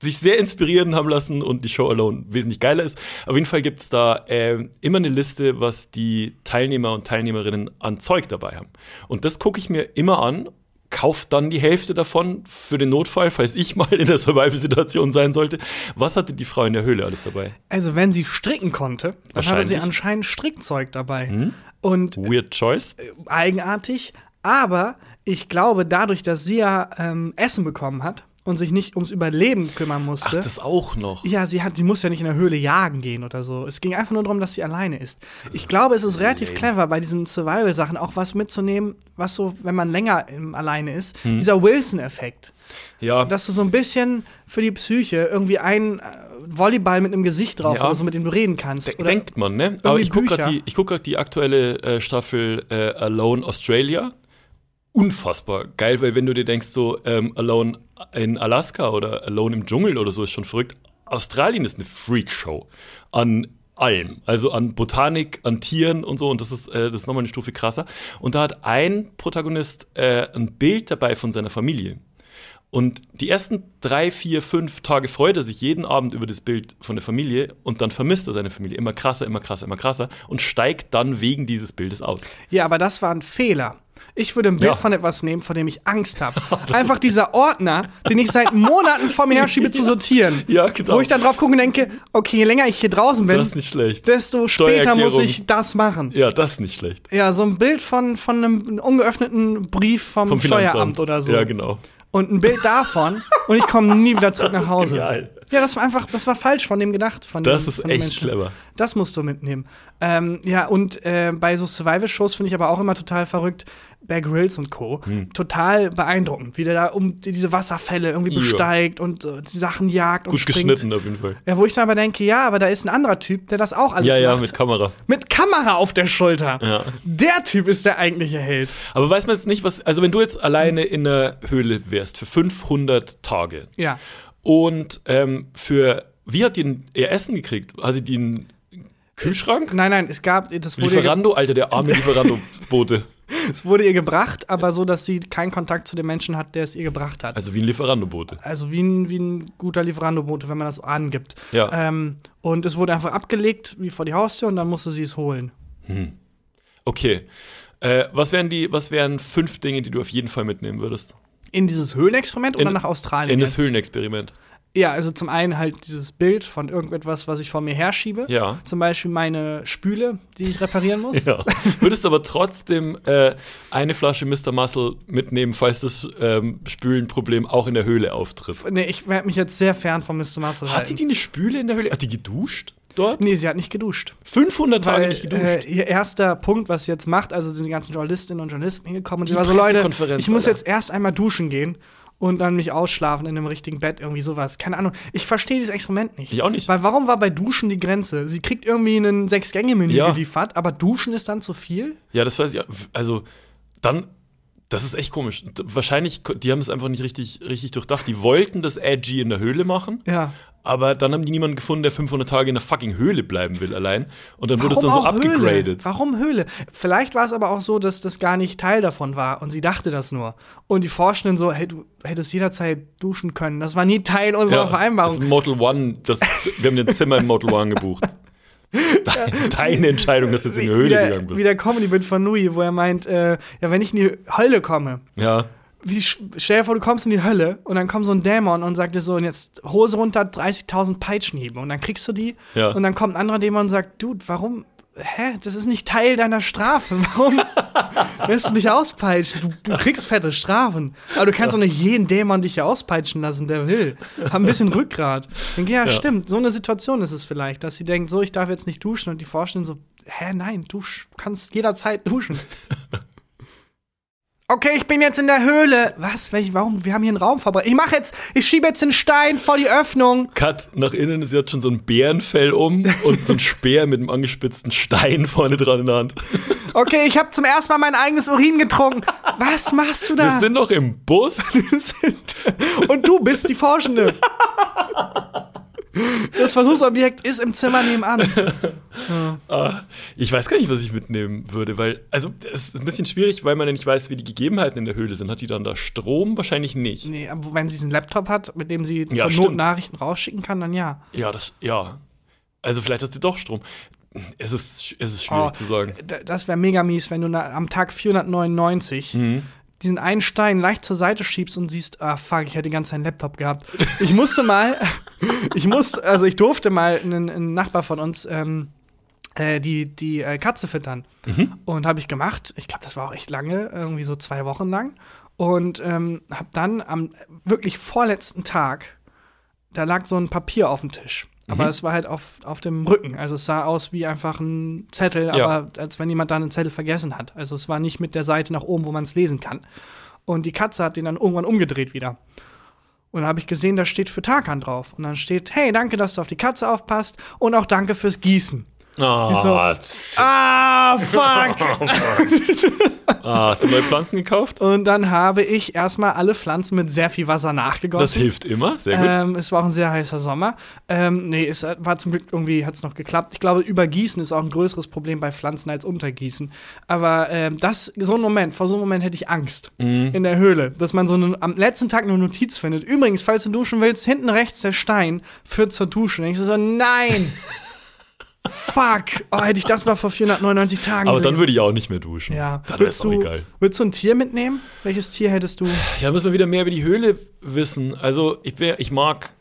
sich sehr inspirieren haben lassen und die Show Alone wesentlich geiler ist. Auf jeden Fall gibt es da ähm, immer eine Liste, was die Teilnehmer und Teilnehmerinnen an Zeug dabei haben. Und das gucke ich mir immer an, kaufe dann die Hälfte davon für den Notfall, falls ich mal in der Survival-Situation sein sollte. Was hatte die Frau in der Höhle alles dabei? Also, wenn sie stricken konnte, dann hatte sie. Hm? anscheinend Strickzeug dabei. Und Weird Choice. eigenartig, aber ich glaube, dadurch, dass sie ja ähm, Essen bekommen hat, und sich nicht ums Überleben kümmern musste. Ach, das auch noch. Ja, sie hat, sie muss ja nicht in der Höhle jagen gehen oder so. Es ging einfach nur darum, dass sie alleine ist. Ich glaube, es ist relativ lame. clever, bei diesen Survival-Sachen auch was mitzunehmen, was so, wenn man länger im, alleine ist, Hm. dieser Wilson-Effekt. Ja, Dass du so ein bisschen für die Psyche irgendwie einen äh, Volleyball mit einem Gesicht drauf Ja. oder so, mit dem du reden kannst. de- Oder, denkt man, ne? Aber ich gucke gerade die, guck die aktuelle äh, Staffel äh, Alone Australia. Unfassbar geil, weil wenn du dir denkst, so ähm, Alone in Alaska oder Alone im Dschungel oder so ist schon verrückt. Australien ist eine Freakshow an allem, also an Botanik, an Tieren und so. Und das ist, äh, das ist nochmal eine Stufe krasser. Und da hat ein Protagonist äh, ein Bild dabei von seiner Familie. Und die ersten drei, vier, fünf Tage freut er sich jeden Abend über das Bild von der Familie und dann vermisst er seine Familie immer krasser, immer krasser, immer krasser und steigt dann wegen dieses Bildes aus. Ja, aber das war ein Fehler. Ich würde ein Bild Ja. von etwas nehmen, vor dem ich Angst habe. Einfach dieser Ordner, den ich seit Monaten vor mir herschiebe, zu sortieren. Ja, genau. Wo ich dann drauf gucke und denke, okay, je länger ich hier draußen bin, Das ist desto später muss ich das machen. Ja, das ist nicht schlecht. Ja, so ein Bild von, von einem ungeöffneten Brief vom, Vom Steueramt oder so. Ja, genau. Und ein Bild davon und ich komme nie wieder zurück nach Hause. genial. Ja, das war einfach, das war falsch von dem gedacht. Von Das dem, ist von echt clever. Das musst du mitnehmen. Ähm, ja, und äh, bei so Survival-Shows finde ich aber auch immer total verrückt. Bear Grylls und Co. Hm. Total beeindruckend, wie der da um die, diese Wasserfälle irgendwie Ja. besteigt und äh, die Sachen jagt und Gut springt. geschnitten auf jeden Fall. Ja, wo ich dann aber denke, ja, aber da ist ein anderer Typ, der das auch alles Ja, ja, macht. mit Kamera. mit Kamera auf der Schulter. Ja. Der Typ ist der eigentliche Held. Aber weiß man jetzt nicht, was. Also, wenn du jetzt alleine in einer Höhle wärst für 500 Tage Ja. und ähm, für. Wie hat die denn ihr Essen gekriegt? Hatte die einen Kühlschrank? Nein, nein, es gab, das wurde, Lieferando, Alter, der arme Lieferando-Bote. Es wurde ihr gebracht, aber so, dass sie keinen Kontakt zu dem Menschen hat, der es ihr gebracht hat. Also wie ein Lieferando-Bote. Also wie ein, wie ein guter Lieferando-Bote, wenn man das so angibt. Ja. Ähm, und es wurde einfach abgelegt, wie vor die Haustür, und dann musste sie es holen. Okay. Äh, was wären die, was wären fünf Dinge, die du auf jeden Fall mitnehmen würdest? In dieses Höhlenexperiment oder In- nach Australien? In das jetzt? Höhlenexperiment. Ja, also zum einen halt dieses Bild von irgendetwas, was ich vor mir herschiebe. Ja. Zum Beispiel meine Spüle, die ich reparieren muss. Ja. Würdest aber trotzdem äh, eine Flasche Mr. Muscle mitnehmen, falls das ähm, Spülenproblem auch in der Höhle auftritt. Nee, ich werde mich jetzt sehr fern von Mr. Muscle Hat die, die eine Spüle in der Höhle? Hat die geduscht dort? Nee, sie hat nicht geduscht. 500 Tage Weil nicht geduscht. äh, ihr erster Punkt, was sie jetzt macht, also sind die ganzen Journalistinnen und Journalisten hingekommen und sie Die war so, Leute, ich muss Alter. jetzt erst einmal duschen gehen und dann mich ausschlafen in einem richtigen Bett, irgendwie sowas. Keine Ahnung. Ich verstehe dieses Experiment nicht. Ich auch nicht. Weil warum war bei Duschen die Grenze? Sie kriegt irgendwie einen Sechs-Gänge-Menü Ja. geliefert, aber Duschen ist dann zu viel? Ja, das weiß ich. Also, dann, das ist echt komisch. Wahrscheinlich, die haben es einfach nicht richtig, richtig durchdacht. Die wollten das edgy in der Höhle machen, Ja. aber dann haben die niemanden gefunden, der 500 Tage in der fucking Höhle bleiben will allein. Und dann wurde es dann so Höhle? abgegradet. Warum Höhle? Vielleicht war es aber auch so, dass das gar nicht Teil davon war und sie dachte das nur. Und die Forschenden so, hey, du hättest jederzeit duschen können. Das war nie Teil unserer Das Vereinbarung. ist Model One, das, wir haben den Zimmer in Model One gebucht. Deine, deine Entscheidung, dass du jetzt in die wie, Höhle der, gegangen wie bist. der Comedy-Bit von Nui, wo er meint, äh, ja, wenn ich in die Hölle komme, Ja. wie, stell dir vor, du kommst in die Hölle und dann kommt so ein Dämon und sagt dir so, und jetzt Hose runter, 30.000 Peitschenhiebe. Und dann kriegst du die Ja. und dann kommt ein anderer Dämon und sagt, Dude, warum, hä, das ist nicht Teil deiner Strafe. Warum lässt du dich auspeitschen? Du, du kriegst fette Strafen. Aber du kannst doch nicht jeden Dämon dich ja auspeitschen lassen, der will. Hab ein bisschen Rückgrat. Ich denke, ja, Ja. stimmt, so eine Situation ist es vielleicht, dass sie denkt, so, ich darf jetzt nicht duschen und die Forschenden so, hä, nein, du kannst jederzeit duschen. Okay, ich bin jetzt in der Höhle. Was? Welch, warum? Wir haben hier einen Raum verbrannt. Ich mache jetzt, ich schiebe jetzt den Stein vor die Öffnung. Cut nach innen, sie hat schon so ein Bärenfell um und so ein Speer mit einem angespitzten Stein vorne dran in der Hand. Okay, ich habe zum ersten Mal mein eigenes Urin getrunken. Was machst du da? Wir sind noch im Bus. Und du bist die Forschende. Das Versuchsobjekt ist im Zimmer nebenan. Ah, ich weiß gar nicht, was ich mitnehmen würde, weil, also, es ist ein bisschen schwierig, weil man ja nicht weiß, wie die Gegebenheiten in der Höhle sind. Hat die dann da Strom? Wahrscheinlich nicht. Nee, aber wenn sie einen Laptop hat, mit dem sie Ja, zur stimmt. Not Nachrichten rausschicken kann, dann ja. Ja, das, ja. Also, vielleicht hat sie doch Strom. Es ist, es ist schwierig Oh, zu sagen. Das wäre mega mies, wenn du na, am Tag 499 Mhm. Diesen einen Stein leicht zur Seite schiebst und siehst, ah fuck, ich hätte ganz einen Laptop gehabt. Ich musste mal, ich musste, also ich durfte mal einen, einen Nachbar von uns ähm, äh, die, die äh, Katze füttern. Mhm. Und habe ich gemacht. Ich glaube, das war auch echt lange, irgendwie so zwei Wochen lang. Und ähm, hab dann am wirklich vorletzten Tag, da lag so ein Papier auf dem Tisch. Aber Mhm. es war halt auf, auf dem Rücken. Also es sah aus wie einfach ein Zettel, Ja. aber als wenn jemand da einen Zettel vergessen hat. Also es war nicht mit der Seite nach oben, wo man es lesen kann. Und die Katze hat den dann irgendwann umgedreht wieder. Und da habe ich gesehen, da steht für Tarkan drauf. Und dann steht, hey, danke, dass du auf die Katze aufpasst und auch danke fürs Gießen. Ah, so- Ah, fuck! ah, hast du neue Pflanzen gekauft? und dann habe ich erstmal alle Pflanzen mit sehr viel Wasser Das nachgegossen. hilft immer, sehr gut. Ähm, es war auch ein sehr heißer Sommer. Ähm, nee, es war zum Glück irgendwie, hat es noch geklappt. Ich glaube, Übergießen ist auch ein größeres Problem bei Pflanzen als Untergießen. Aber ähm, das, so ein Moment, vor so einem Moment hätte ich Angst. Mhm. In der Höhle, dass man so eine, am letzten Tag eine Notiz findet. Übrigens, falls du duschen willst, hinten rechts der Stein führt zur Dusche. Und ich so, nein! Fuck! Oh, hätte ich das mal vor 499 Tagen Aber dann gelesen. würde ich auch nicht mehr duschen. Ja, Dann würdest wär's auch egal. würdest du ein Tier mitnehmen? Welches Tier hättest du? Ja, müssen wir wieder mehr über die Höhle wissen. Also, ich, wär, ich mag.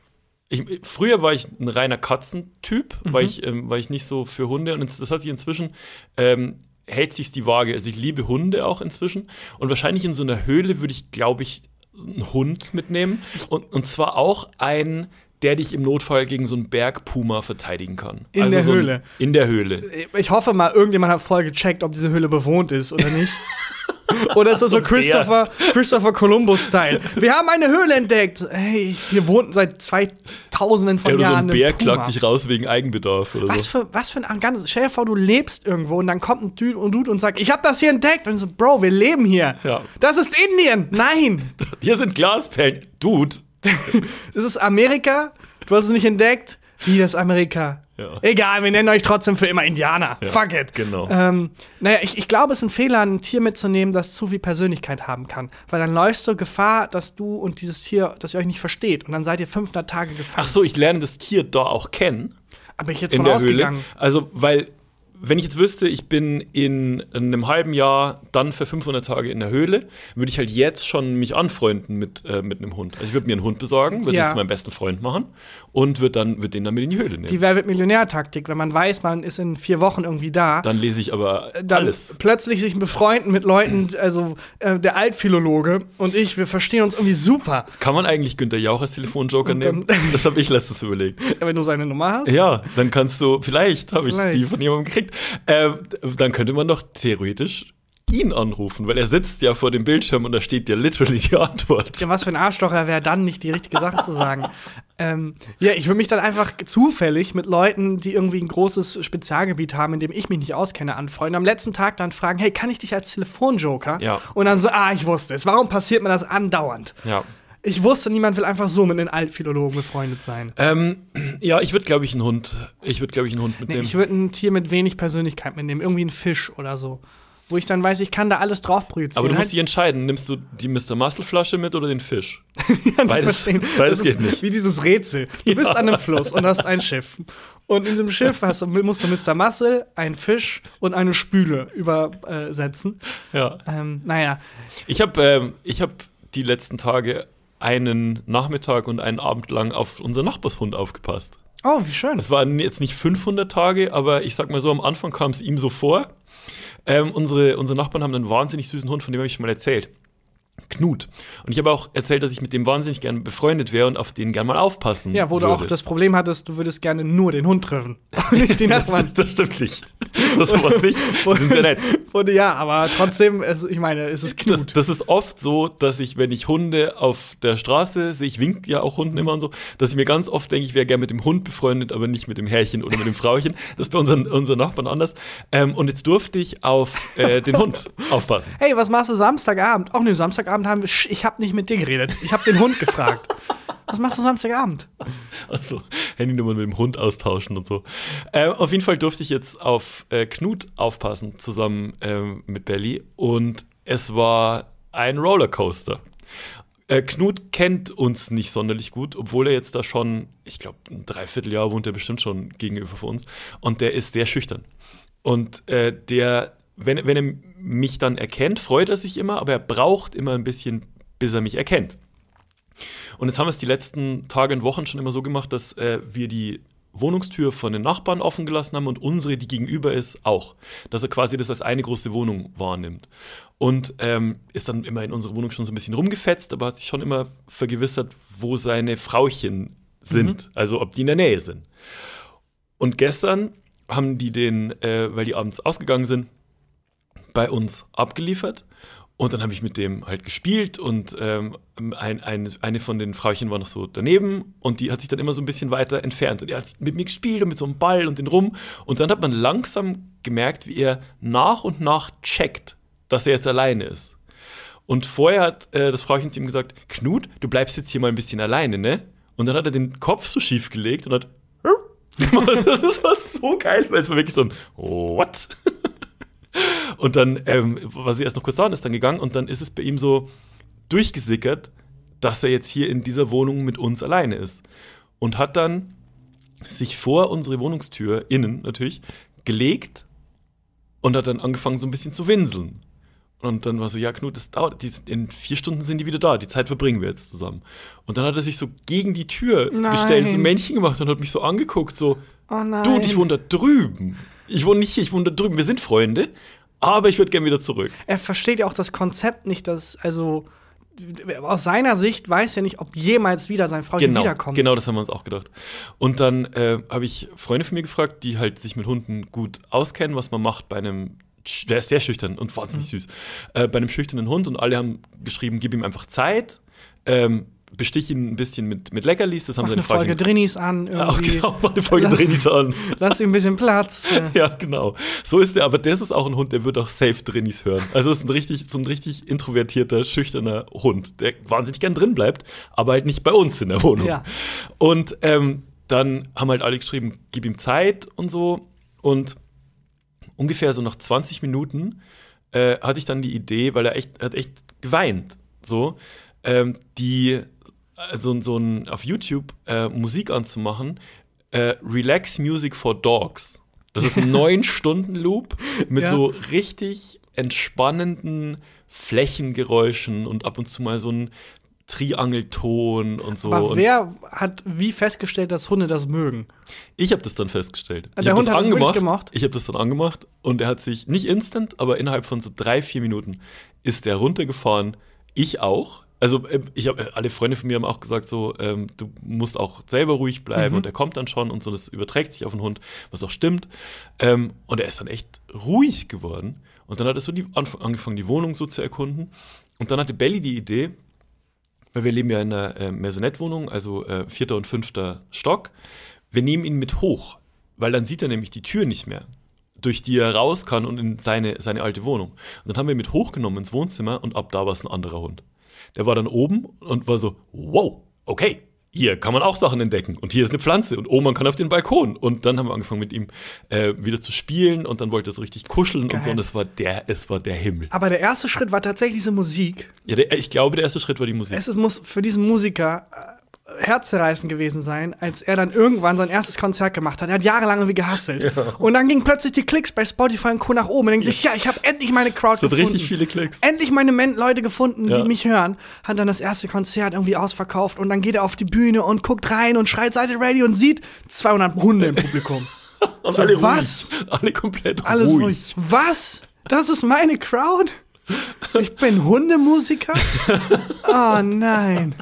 Ich, früher war ich ein reiner Katzentyp, Mhm. weil, ich, ähm, weil ich nicht so für Hunde. Und das hat sich inzwischen. Ähm, hält sich die Waage. Also, ich liebe Hunde auch inzwischen. Und wahrscheinlich in so einer Höhle würde ich, glaube ich, einen Hund mitnehmen. Und, und zwar auch einen, der dich im Notfall gegen so einen Bergpuma verteidigen kann. In also der so Höhle? In der Höhle. Ich hoffe mal, irgendjemand hat vorher gecheckt, ob diese Höhle bewohnt ist oder nicht. oder ist das so. Christopher, Christopher Columbus-Style? Wir haben eine Höhle entdeckt. Hey, wir wohnten seit 2000 von Ja, oder so Jahren. ein Bär klagt dich raus wegen Eigenbedarf oder Was so. für, was für ein arrogantes. Stell dir vor, du lebst irgendwo und dann kommt ein Dude und, Dude und sagt, ich habe das hier entdeckt. Und so, Bro, wir leben hier. Ja. Das ist Indien. Nein, Hier sind Glasperlen. Dude. das ist Amerika. Du hast es nicht entdeckt. Wie das Amerika? Ja. Egal, wir nennen euch trotzdem für immer Indianer. Fuck it. genau. Ähm, naja, ich, ich glaube, es ist ein Fehler, ein Tier mitzunehmen, das zu viel Persönlichkeit haben kann. Weil dann läufst du Gefahr, dass du und dieses Tier, dass ihr euch nicht versteht. Und dann seid ihr 500 Tage gefangen. Ach so, ich lerne das Tier da auch kennen. Aber ich jetzt in von der ausgegangen. Höhle. Also, weil, wenn ich jetzt wüsste, ich bin in einem halben Jahr dann für 500 Tage in der Höhle, würde ich halt jetzt schon mich anfreunden mit, äh, mit einem Hund. Also, ich würde mir einen Hund besorgen, würde Ja. ihn zu meinem besten Freund machen und würde dann würd den dann mit in die Höhle nehmen. Die Wer wird Millionär-Taktik, wenn man weiß, man ist in vier Wochen irgendwie da. dann lese ich aber Äh, dann alles. plötzlich sich befreunden mit Leuten, also äh, der Altphilologe und ich, wir verstehen uns irgendwie super. Kann man eigentlich Günther Jauch als Telefonjoker nehmen? Das habe ich letztens überlegt. Wenn du seine Nummer hast. Ja, dann kannst du, vielleicht habe ich die von jemandem gekriegt. Ähm, dann könnte man doch theoretisch ihn anrufen, weil er sitzt ja vor dem Bildschirm und da steht ja literally die Antwort. Ja, was für ein Arschloch er wäre, dann nicht die richtige Sache zu sagen. Ähm, ja, ich würde mich dann einfach zufällig mit Leuten, die irgendwie ein großes Spezialgebiet haben, in dem ich mich nicht auskenne, anfreunden. Am letzten Tag dann fragen, hey, kann ich dich als Telefonjoker? Ja. Und dann so, ah, ich wusste es. Warum passiert mir das andauernd? Ja. Ich wusste, niemand will einfach so mit den Altphilologen befreundet sein. Ähm, ja, ich würde, glaube ich, einen Hund. Ich würde, glaube ich, einen Hund Nee, mitnehmen. ich würde ein Tier mit wenig Persönlichkeit mitnehmen, irgendwie ein Fisch oder so. Wo ich dann weiß, ich kann da alles drauf projizieren. aber du musst Halt- dich entscheiden, nimmst du die Mr. Muscle Flasche mit oder den Fisch? Ja, Beides- beides geht nicht. Wie dieses Rätsel. Du bist an einem Fluss und hast ein Schiff. Und in diesem Schiff hast musst du Mr. Muscle, einen Fisch und eine Spüle übersetzen. Ja. Ähm, naja, Ich habe ähm, ich hab die letzten Tage einen Nachmittag und einen Abend lang auf unseren Nachbarshund aufgepasst. oh, wie schön. Es waren jetzt nicht 500 Tage, aber ich sag mal so, am Anfang kam es ihm so vor. Ähm, unsere, unsere Nachbarn haben einen wahnsinnig süßen Hund, von dem habe ich schon mal erzählt. Knut. Und ich habe auch erzählt, dass ich mit dem wahnsinnig gerne befreundet wäre und auf den gerne mal aufpassen Ja, wo du würde. auch das Problem hattest, du würdest gerne nur den Hund treffen. nicht die Nachbarn. Das stimmt nicht. Das sowas nicht. Die sind sehr nett. Und ja, aber trotzdem, es, ich meine, es ist Das, Knut. das ist oft so, dass ich, wenn ich Hunde auf der Straße sehe, ich wink ja auch Hunden immer und so, dass ich mir ganz oft denke, ich wäre gerne mit dem Hund befreundet, aber nicht mit dem Herrchen oder mit dem Frauchen. Das ist bei unseren, unseren Nachbarn anders. Ähm, und jetzt durfte ich auf äh, den Hund aufpassen. Hey, was machst du Samstagabend? Ach nee, Samstagabend haben wir. Sch, Ich habe nicht mit dir geredet. Ich habe den Hund gefragt. Was machst du Samstagabend? Also Handynummern mit dem Hund austauschen und so. Äh, auf jeden Fall durfte ich jetzt auf äh, Knut aufpassen, zusammen ähm, mit Belly. Und es war ein Rollercoaster. Äh, Knut kennt uns nicht sonderlich gut, obwohl er jetzt da schon, ich glaube, ein Dreivierteljahr wohnt er bestimmt schon gegenüber von uns. Und der ist sehr schüchtern. Und äh, der, wenn, wenn er mich dann erkennt, freut er sich immer, aber er braucht immer ein bisschen, bis er mich erkennt. Und jetzt haben wir es die letzten Tage und Wochen schon immer so gemacht, dass äh, wir die Wohnungstür von den Nachbarn offen gelassen haben und unsere, die gegenüber ist, auch. Dass er quasi das als eine große Wohnung wahrnimmt. Und ähm, ist dann immer in unserer Wohnung schon so ein bisschen rumgefetzt, aber hat sich schon immer vergewissert, wo seine Frauchen sind. Also ob die in der Nähe sind. Und gestern haben die den, äh, weil die abends ausgegangen sind, bei uns abgeliefert. Und dann habe ich mit dem halt gespielt und ähm, ein, ein, eine von den Frauchen war noch so daneben und die hat sich dann immer so ein bisschen weiter entfernt. Und er hat mit mir gespielt und mit so einem Ball und den rum. Und dann hat man langsam gemerkt, wie er nach und nach checkt, dass er jetzt alleine ist. Und vorher hat äh, das Frauchen zu ihm gesagt, Knut, du bleibst jetzt hier mal ein bisschen alleine, ne? Und dann hat er den Kopf so schief gelegt und hat das war so geil, weil es war wirklich so ein What? Und dann ähm, war sie erst noch kurz da und ist dann gegangen und dann ist es bei ihm so durchgesickert, dass er jetzt hier in dieser Wohnung mit uns alleine ist. Und hat dann sich vor unsere Wohnungstür, innen natürlich, gelegt und hat dann angefangen so ein bisschen zu winseln. Und dann war so, ja, Knut, das dauert, die, in vier Stunden sind die wieder da, die Zeit verbringen wir jetzt zusammen. Und dann hat er sich so gegen die Tür Nein. gestellt, so ein Männchen gemacht und hat mich so angeguckt, so, Oh du und ich wohne da drüben. Ich wohne nicht hier, ich wohne da drüben. Wir sind Freunde, aber ich würde gerne wieder zurück. er versteht ja auch das Konzept nicht, dass, also aus seiner Sicht weiß er nicht, ob jemals wieder sein Frau Genau, wiederkommt. genau, das haben wir uns auch gedacht. Und dann äh, habe ich Freunde von mir gefragt, die halt sich mit Hunden gut auskennen, was man macht bei einem, der ist sehr schüchtern und wahnsinnig süß, äh, bei einem schüchternen Hund und alle haben geschrieben, gib ihm einfach Zeit, ähm, bestich ihn ein bisschen mit, mit Leckerlis, das haben Mach seine eine Folge Drinnies an, Ja, auch irgendwie. genau, eine Folge Lass- so an. Lass ihm ein bisschen Platz. Äh, Ja, genau. So ist der, aber das ist auch ein Hund, der wird auch safe Drinnies hören. Also es ist ein richtig, so ein richtig introvertierter, schüchterner Hund, der wahnsinnig gern drin bleibt, aber halt nicht bei uns in der Wohnung. Ja. Und ähm, dann haben halt alle geschrieben, gib ihm Zeit und so. Und ungefähr so nach 20 Minuten äh, hatte ich dann die Idee, weil er echt, hat echt geweint, so, ähm, die, also so ein, auf YouTube äh, Musik anzumachen, äh, Relax Music for Dogs. Das ist ein 9-Stunden-Loop mit Ja. so richtig entspannenden Flächengeräuschen und ab und zu mal so ein Triangelton und so. Aber und wer hat wie festgestellt, dass Hunde das mögen? ich habe das dann festgestellt. Der ich hab Hund hat das wirklich gemocht? Ich habe das dann angemacht und er hat sich nicht instant, aber innerhalb von so drei, vier Minuten ist er runtergefahren. Ich auch. Also äh, ich habe alle Freunde von mir haben auch gesagt so, ähm, du musst auch selber ruhig bleiben Mhm. und er kommt dann schon und so. Das überträgt sich auf den Hund, was auch stimmt. Ähm, und er ist dann echt ruhig geworden. Und dann hat er so die, angefangen, die Wohnung so zu erkunden. Und dann hatte Belly die Idee, weil wir leben ja in einer äh, Maisonette-Wohnung, also äh, vierter und fünfter Stock. Wir nehmen ihn mit hoch, weil dann sieht er nämlich die Tür nicht mehr, durch die er raus kann und in seine, seine alte Wohnung. Und dann haben wir ihn mit hochgenommen ins Wohnzimmer und ab da war es ein anderer Hund. Der war dann oben und war so, wow, okay, hier kann man auch Sachen entdecken und hier ist eine Pflanze und oh, man kann auf den Balkon. Und dann haben wir angefangen mit ihm äh, wieder zu spielen und dann wollte er so richtig kuscheln und so Geil. und es war der, es war der Himmel. Aber der erste Schritt war tatsächlich diese Musik. Ja, der, ich glaube, der erste Schritt war die Musik. Es muss für diesen Musiker äh, herzzerreißend gewesen sein, als er dann irgendwann sein erstes Konzert gemacht hat. Er hat jahrelang irgendwie gehasselt. Und dann gingen plötzlich die Klicks bei Spotify und Co. nach oben. Und denkt sich, ja, ich habe endlich meine Crowd hat gefunden. richtig viele Klicks. Endlich meine Men Leute gefunden, Ja. die mich hören. Hat dann das erste Konzert irgendwie ausverkauft und dann geht er auf die Bühne und guckt rein und schreit Seite Radio und sieht 200 Hunde im Publikum. Und So, alle was? ruhig. Alle komplett Alles ruhig. ruhig. Was? Das ist meine Crowd? Ich bin Hundemusiker? Oh nein.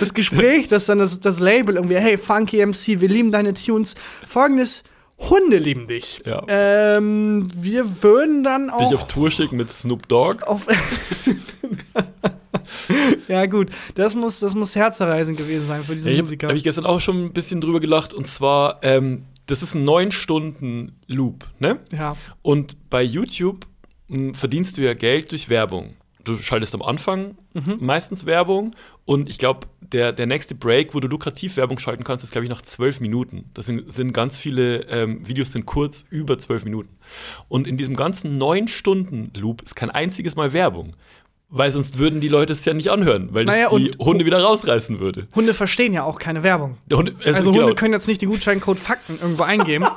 Das Gespräch, das dann das, das Label irgendwie, hey, Funky MC, wir lieben deine Tunes. Folgendes, Hunde lieben dich. Ja. Ähm, wir würden dann auch Dich auf Tour schicken mit Snoop Dogg. auf Ja, gut, das muss, das muss herzerreißend gewesen sein für diesen Ja, ich Musiker. habe hab ich gestern auch schon ein bisschen drüber gelacht. Und zwar, ähm, das ist ein 9-Stunden-Loop, ne? ja. Und bei YouTube mh, verdienst du ja Geld durch Werbung. Du schaltest am Anfang Mhm. meistens Werbung und ich glaube, der, der nächste Break, wo du lukrativ Werbung schalten kannst, ist, glaube ich, nach zwölf Minuten. Das sind, sind ganz viele ähm, Videos, sind kurz über zwölf Minuten. Und in diesem ganzen neun Stunden Loop ist kein einziges Mal Werbung. Weil sonst würden die Leute es ja nicht anhören, weil das Naja, die und- Hunde wieder rausreißen würde. Hunde verstehen ja auch keine Werbung. Hunde, Also genau, Hunde können jetzt nicht den Gutscheincode Fakten irgendwo eingeben.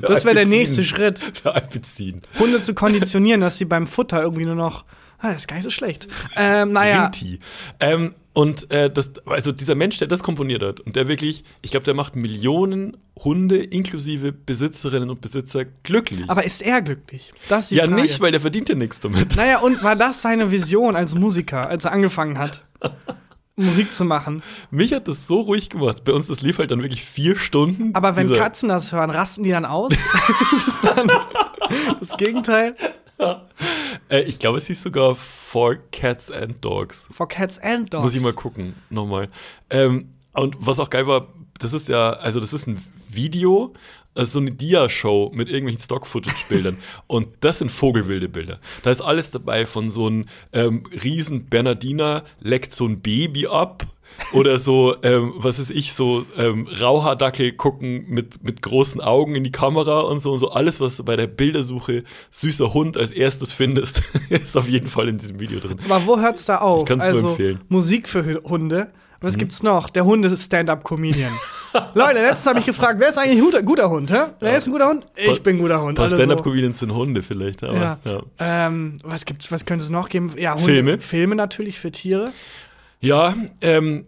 Das wäre der nächste Schritt. Einbeziehen. Hunde zu konditionieren, dass sie beim Futter irgendwie nur noch Ah, das ist gar nicht so schlecht. Ähm, naja. Ähm, und äh, das, also dieser Mensch, der das komponiert hat und der wirklich, ich glaube, der macht Millionen Hunde inklusive Besitzerinnen und Besitzer glücklich. Aber ist er glücklich? Das ja Frage. nicht, weil der verdient ja nichts damit. Naja, und war das seine Vision als Musiker, als er angefangen hat, Musik zu machen? Mich hat das so ruhig gemacht. Bei uns, das lief halt dann wirklich vier Stunden. Aber wenn Katzen das hören, rasten die dann aus? das ist dann das Gegenteil. Äh, ich glaube, es hieß sogar For Cats and Dogs. For Cats and Dogs. Muss ich mal gucken, nochmal. Ähm, und was auch geil war, das ist ja, also das ist ein Video, also so eine Dia-Show mit irgendwelchen Stock-Footage-Bildern. und das sind vogelwilde Bilder. Da ist alles dabei von so einem ähm, riesen Bernardiner leckt so ein Baby ab. Oder so, ähm, was weiß ich, so ähm, Rauhaardackel gucken mit, mit großen Augen in die Kamera und so und so. Alles, was du bei der Bildersuche süßer Hund als erstes findest, ist auf jeden Fall in diesem Video drin. Aber wo hört's da auf? Ich kann's nur also empfehlen. Mhm. Musik für Hu- Hunde. Was gibt's noch? Der Hunde-Stand-Up-Comedian. Leute, letztens habe ich gefragt, wer ist eigentlich ein guter, guter Hund? Hä? Wer ist ein guter Hund? Ich bin ein guter Hund. alle so. Stand-Up-Comedians sind Hunde vielleicht, aber Ja. ja. Ähm, was gibt's, was könnte es noch geben? Ja, Hunde, Filme. Filme natürlich für Tiere. Ja, ähm,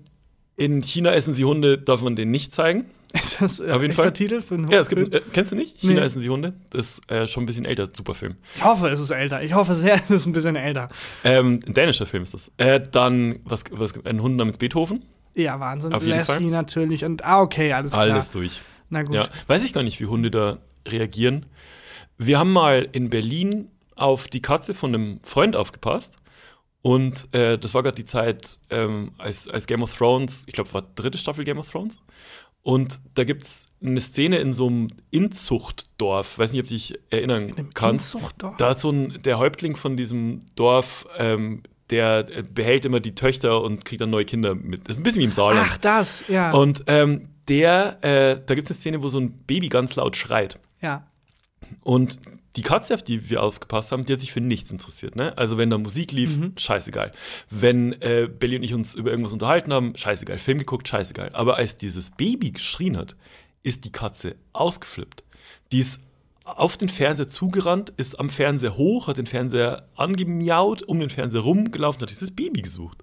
in China essen sie Hunde, darf man denen nicht zeigen. Ist das äh, Auf jeden Fall. Titel für einen Ja, es gibt, äh, kennst du nicht? China Nee. essen sie Hunde. Das ist äh, schon ein bisschen älter, super Film. Ich hoffe, es ist älter. Ich hoffe sehr, es ist ein bisschen älter. Ähm, ein dänischer Film ist das. Äh, dann, was, was ein Hund namens Beethoven. Ja, Wahnsinn. Auf jeden Lassie Fall. natürlich. Und ah, okay, alles klar. Alles durch. Na gut. Ja, weiß ich gar nicht, wie Hunde da reagieren. Wir haben mal in Berlin auf die Katze von einem Freund aufgepasst. Und äh, das war gerade die Zeit, ähm, als, als Game of Thrones, ich glaube, war dritte Staffel Game of Thrones. Und da gibt es eine Szene in so einem Inzuchtdorf, weiß nicht, ob du dich erinnern Im kannst. Inzuchtdorf? Da ist so ein, der Häuptling von diesem Dorf, ähm, der äh, behält immer die Töchter und kriegt dann neue Kinder mit. Das ist ein bisschen wie im Saarland. Ach, das, ja. Und ähm, der, äh, da gibt es eine Szene, wo so ein Baby ganz laut schreit. ja. Und die Katze, auf die wir aufgepasst haben, die hat sich für nichts interessiert. Ne? Also wenn da Musik lief, scheißegal. Wenn äh, Belly und ich uns über irgendwas unterhalten haben, scheißegal. Film geguckt, scheißegal. Aber als dieses Baby geschrien hat, ist die Katze ausgeflippt. Die ist auf den Fernseher zugerannt, ist am Fernseher hoch, hat den Fernseher angemiaut, um den Fernseher rumgelaufen, hat dieses Baby gesucht.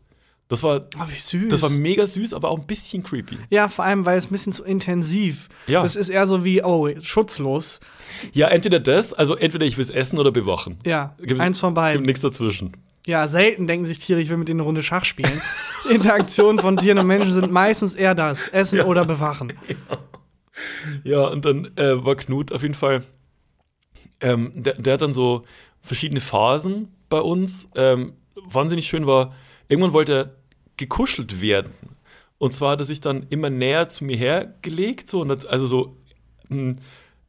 Das war, Oh, wie süß. das war mega süß, aber auch ein bisschen creepy. ja, vor allem, weil es ein bisschen zu intensiv. Ja. Das ist eher so wie, oh, schutzlos. Ja, entweder das, also entweder ich will es essen oder bewachen. Ja, Gibt- eins von Gibt beiden. nichts dazwischen. Ja, selten denken sich Tiere, ich will mit denen eine Runde Schach spielen. Interaktionen von Tieren und Menschen sind meistens eher das, essen oder bewachen. Ja, und dann äh, war Knut auf jeden Fall, ähm, der, der hat dann so verschiedene Phasen bei uns. Ähm, wahnsinnig schön war, irgendwann wollte er gekuschelt werden. Und zwar hat er sich dann immer näher zu mir hergelegt, so, und hat, also so, mh,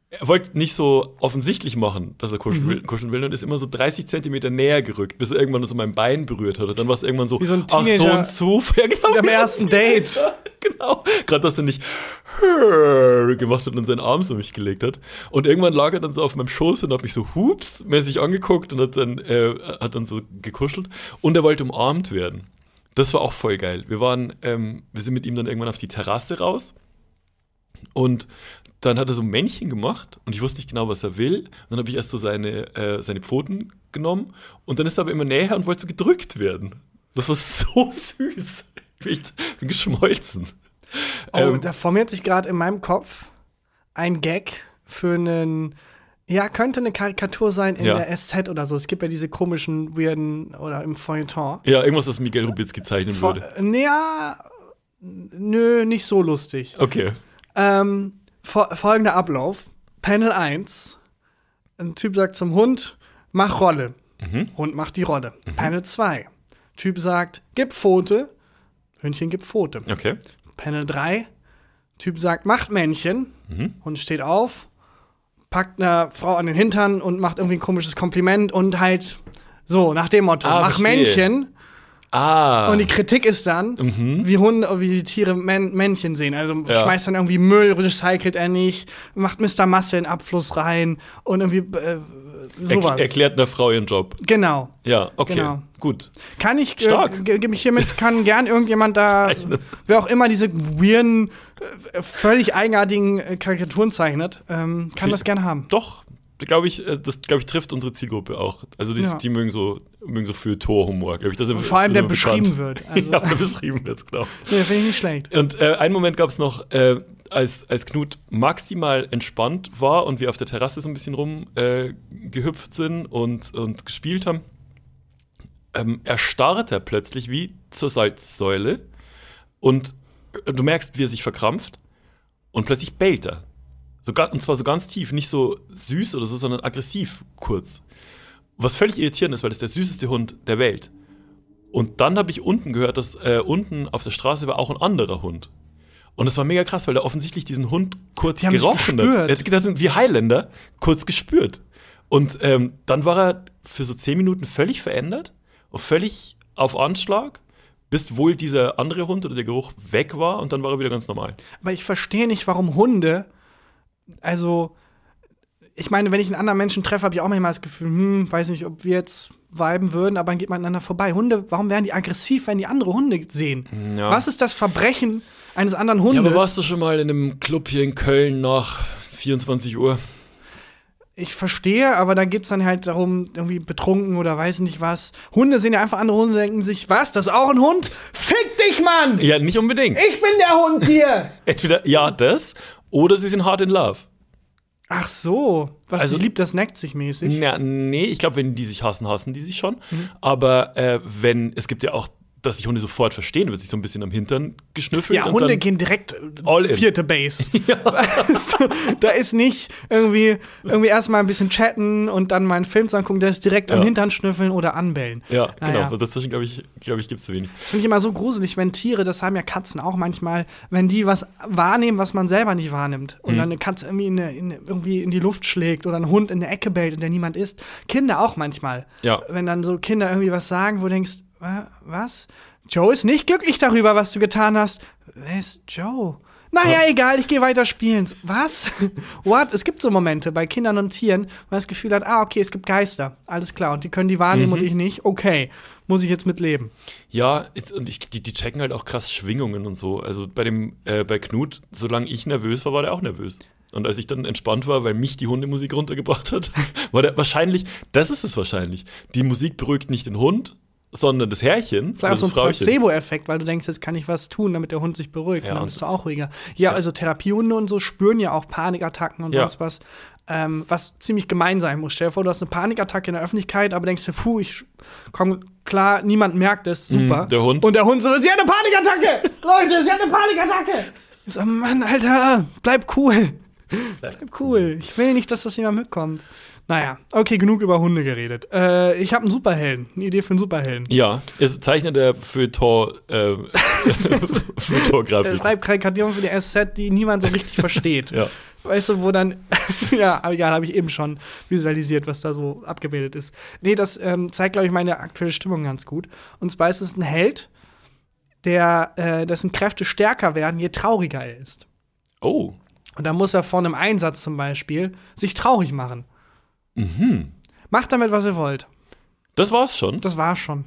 er wollte nicht so offensichtlich machen, dass er kuscheln, Mhm. will, kuscheln will und ist immer so 30 Zentimeter näher gerückt, bis er irgendwann so mein Bein berührt hat. Und dann war es irgendwann so, Wie so ein ach, so ein Zufall. Ja, genau, Am ersten Date. Genau. Gerade, dass er nicht gemacht hat und seinen Arm so mich gelegt hat. Und irgendwann lag er dann so auf meinem Schoß und hat mich so hups mäßig angeguckt und hat dann, äh, hat dann so gekuschelt. Und er wollte umarmt werden. Das war auch voll geil. Wir waren, ähm, wir sind mit ihm dann irgendwann auf die Terrasse raus. Und dann hat er so ein Männchen gemacht und ich wusste nicht genau, was er will. Und dann habe ich erst so seine, äh, seine Pfoten genommen und dann ist er aber immer näher und wollte so gedrückt werden. Das war so süß. Ich bin geschmolzen. Oh, Ähm, da formiert sich gerade in meinem Kopf ein Gag für einen. Ja, könnte eine Karikatur sein in Ja. der SZ oder so. Es gibt ja diese komischen, weirden oder im Feuilleton. ja, irgendwas, was Miguel Rubitzki zeichnen Vor, würde. naja, nö, nicht so lustig. Okay. Ähm, fol- folgender Ablauf: Panel 1. Ein Typ sagt zum Hund, mach Rolle. Mhm. Hund macht die Rolle. Panel 2. Typ sagt, gib Pfote. Hündchen gibt Pfote. Okay. Panel 3. Typ sagt, macht Männchen. Mhm. Hund steht auf, packt eine Frau an den Hintern und macht irgendwie ein komisches Kompliment und halt so nach dem Motto, Ah, mach verstehe. Männchen. Ah. Und die Kritik ist dann, wie Hunde, wie die Tiere Män Männchen sehen. Also Ja. schmeißt dann irgendwie Müll, recycelt er nicht, macht Mr. Muscle in Abfluss rein und irgendwie äh, sowas. Erkl erklärt einer Frau ihren Job. genau. Ja, okay. Genau. Gut. Kann ich, äh, Stark. ge- gebe ich hiermit, kann gern irgendjemand da, Zeichnen. wer auch immer diese weirden, äh, völlig eigenartigen äh, Karikaturen zeichnet, ähm, kann Viel- das gerne haben. Doch. Glaube ich, äh, das glaube ich trifft unsere Zielgruppe auch. Also die, Ja. die mögen so mögen so für Torhumor, glaube ich. Das Vor allem, der bekannt. beschrieben wird. Also, ja, der beschrieben wird, genau. nee, finde ich nicht schlecht. Und äh, einen Moment gab es noch, äh, als, als Knut maximal entspannt war und wir auf der Terrasse so ein bisschen rumgehüpft äh, sind und, und gespielt haben, ähm, erstarrt er plötzlich wie zur Salzsäule und äh, du merkst, wie er sich verkrampft und plötzlich bellt er. So, und zwar so ganz tief, nicht so süß oder so, sondern aggressiv kurz. Was völlig irritierend ist, weil das der süßeste Hund der Welt. Und dann habe ich unten gehört, dass äh, unten auf der Straße war auch ein anderer Hund. Und das war mega krass, weil der offensichtlich diesen Hund kurz Die gerochen hat. Er hat gedacht, wie Highlander, kurz gespürt. Und ähm, dann war er für so zehn Minuten völlig verändert und völlig auf Anschlag, bis wohl dieser andere Hund oder der Geruch weg war und dann war er wieder ganz normal. Aber ich verstehe nicht, warum Hunde, also, ich meine, wenn ich einen anderen Menschen treffe, habe ich auch manchmal das Gefühl, hm, weiß nicht, ob wir jetzt viben würden, aber dann geht man aneinander vorbei. Hunde, warum werden die aggressiv, wenn die andere Hunde sehen? Ja. Was ist das Verbrechen eines anderen Ja, Hundes? aber warst du schon mal in einem Club hier in Köln nach 24 Uhr? ich verstehe, aber da geht es dann halt darum, irgendwie betrunken oder weiß nicht was. Hunde sehen ja einfach andere Hunde und denken sich, was, das ist auch ein Hund? Fick dich, Mann! Ja, nicht unbedingt. Ich bin der Hund hier! Entweder ja, das oder sie sind hard in love. Ach so, was Also- sie liebt, das neckt sich mäßig. Na, nee, ich glaube, wenn die sich hassen, hassen die sich schon. Mhm. Aber äh, wenn, es gibt ja auch, dass sich Hunde sofort verstehen, wird sich so ein bisschen am Hintern geschnüffelt. Ja, und Hunde gehen direkt äh, All in. vierte Base. Weißt du, da ist nicht irgendwie, irgendwie erstmal ein bisschen chatten und dann mal einen Film angucken, da ist direkt am Ja. Hintern schnüffeln oder anbellen. Ja, Naja. genau. Dazwischen, glaube ich, glaub ich gibt es zu wenig. Das finde ich immer so gruselig, wenn Tiere, das haben ja Katzen auch manchmal, wenn die was wahrnehmen, was man selber nicht wahrnimmt. Und Mhm. dann eine Katze irgendwie in, in, irgendwie in die Luft schlägt oder ein Hund in der Ecke bellt, in der niemand ist. Kinder auch manchmal. Ja. Wenn dann so Kinder irgendwie was sagen, wo du denkst, "Wa- was? Joe ist nicht glücklich darüber, was du getan hast. Wer ist Joe? Naja, egal, ich gehe weiter spielen. Was? What? Es gibt so Momente bei Kindern und Tieren, wo man das Gefühl hat, ah, okay, es gibt Geister. Alles klar. Und die können die wahrnehmen Mhm. und ich nicht. Okay, muss ich jetzt mitleben. Ja, und ich, die, die checken halt auch krass Schwingungen und so. Also bei dem, äh, bei Knut, solange ich nervös war, war der auch nervös. Und als ich dann entspannt war, weil mich die Hundemusik runtergebracht hat, war der wahrscheinlich, das ist es wahrscheinlich. Die Musik beruhigt nicht den Hund, sondern das Herrchen. Vielleicht auch so ein. Placebo-Effekt, weil du denkst, jetzt kann ich was tun, damit der Hund sich beruhigt. Ja, und dann bist du auch ruhiger. Ja, also Therapiehunde und so spüren ja auch Panikattacken und Ja. sonst was. Ähm, was ziemlich gemein sein muss. Stell dir vor, du hast eine Panikattacke in der Öffentlichkeit, aber denkst dir, puh, ich komm klar, niemand merkt es, super. Mhm, der Hund. Und der Hund so, sie hat eine Panikattacke! Leute, sie hat eine Panikattacke! Ich so, Mann, Alter, bleib cool. Bleib cool. Ich will nicht, dass das jemand mitkommt. Naja, okay, genug über Hunde geredet. Äh, ich habe einen Superhelden, eine Idee für einen Superhelden. Ja, ist Zeichner der Feuilleton, äh, Er Feuilleton-Grafik. schreibt Karikaturen für die SZ, die niemand so richtig versteht. Ja. Weißt du, wo dann, ja, aber egal, habe ich eben schon visualisiert, was da so abgebildet ist. Nee, das ähm, zeigt, glaube ich, meine aktuelle Stimmung ganz gut. Und zwar ist es ein Held, der, äh, dessen Kräfte stärker werden, je trauriger er ist. Oh. Und da muss er vor einem Einsatz zum Beispiel sich traurig machen. Mhm. Macht damit, was ihr wollt. Das war's schon. Das war's schon.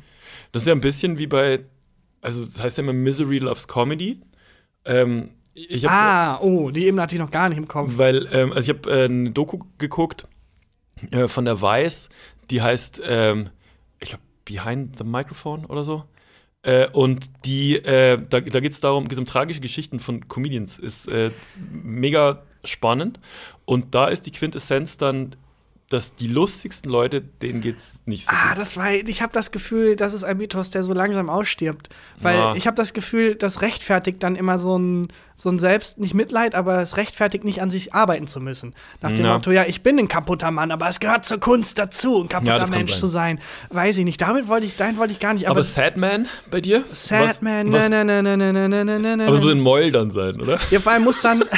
Das ist ja ein bisschen wie bei, also das heißt ja immer Misery Loves Comedy. Ähm, hab, Ah, oh, die Ebene hatte ich noch gar nicht im Kopf. Weil, ähm, also ich habe äh, eine Doku geguckt äh, von der Weiß, die heißt, ähm, ich glaube, Behind the Microphone oder so. Äh, und die, äh, da, da geht es darum, geht um tragische Geschichten von Comedians. Ist äh, mega spannend. Und da ist die Quintessenz dann, dass die lustigsten Leute, denen geht's nicht so Ah, gut. das war, ich habe das Gefühl, das ist ein Mythos, der so langsam ausstirbt. Weil Ja. ich habe das Gefühl, das rechtfertigt dann immer so ein, so ein Selbst, nicht Mitleid, aber es rechtfertigt nicht an sich arbeiten zu müssen. Nach dem Ja. Motto, ja, ich bin ein kaputter Mann, aber es gehört zur Kunst dazu, ein kaputter Ja, Mensch sein. zu sein. Weiß ich nicht. Damit wollte ich, dahin wollte ich gar nicht. aber Aber, Sadman bei dir? Sad Was- Man, was- na, na, na, na, na, na, na, na, na. Aber es muss ein Moll dann sein, oder? Ja, vor allem muss dann.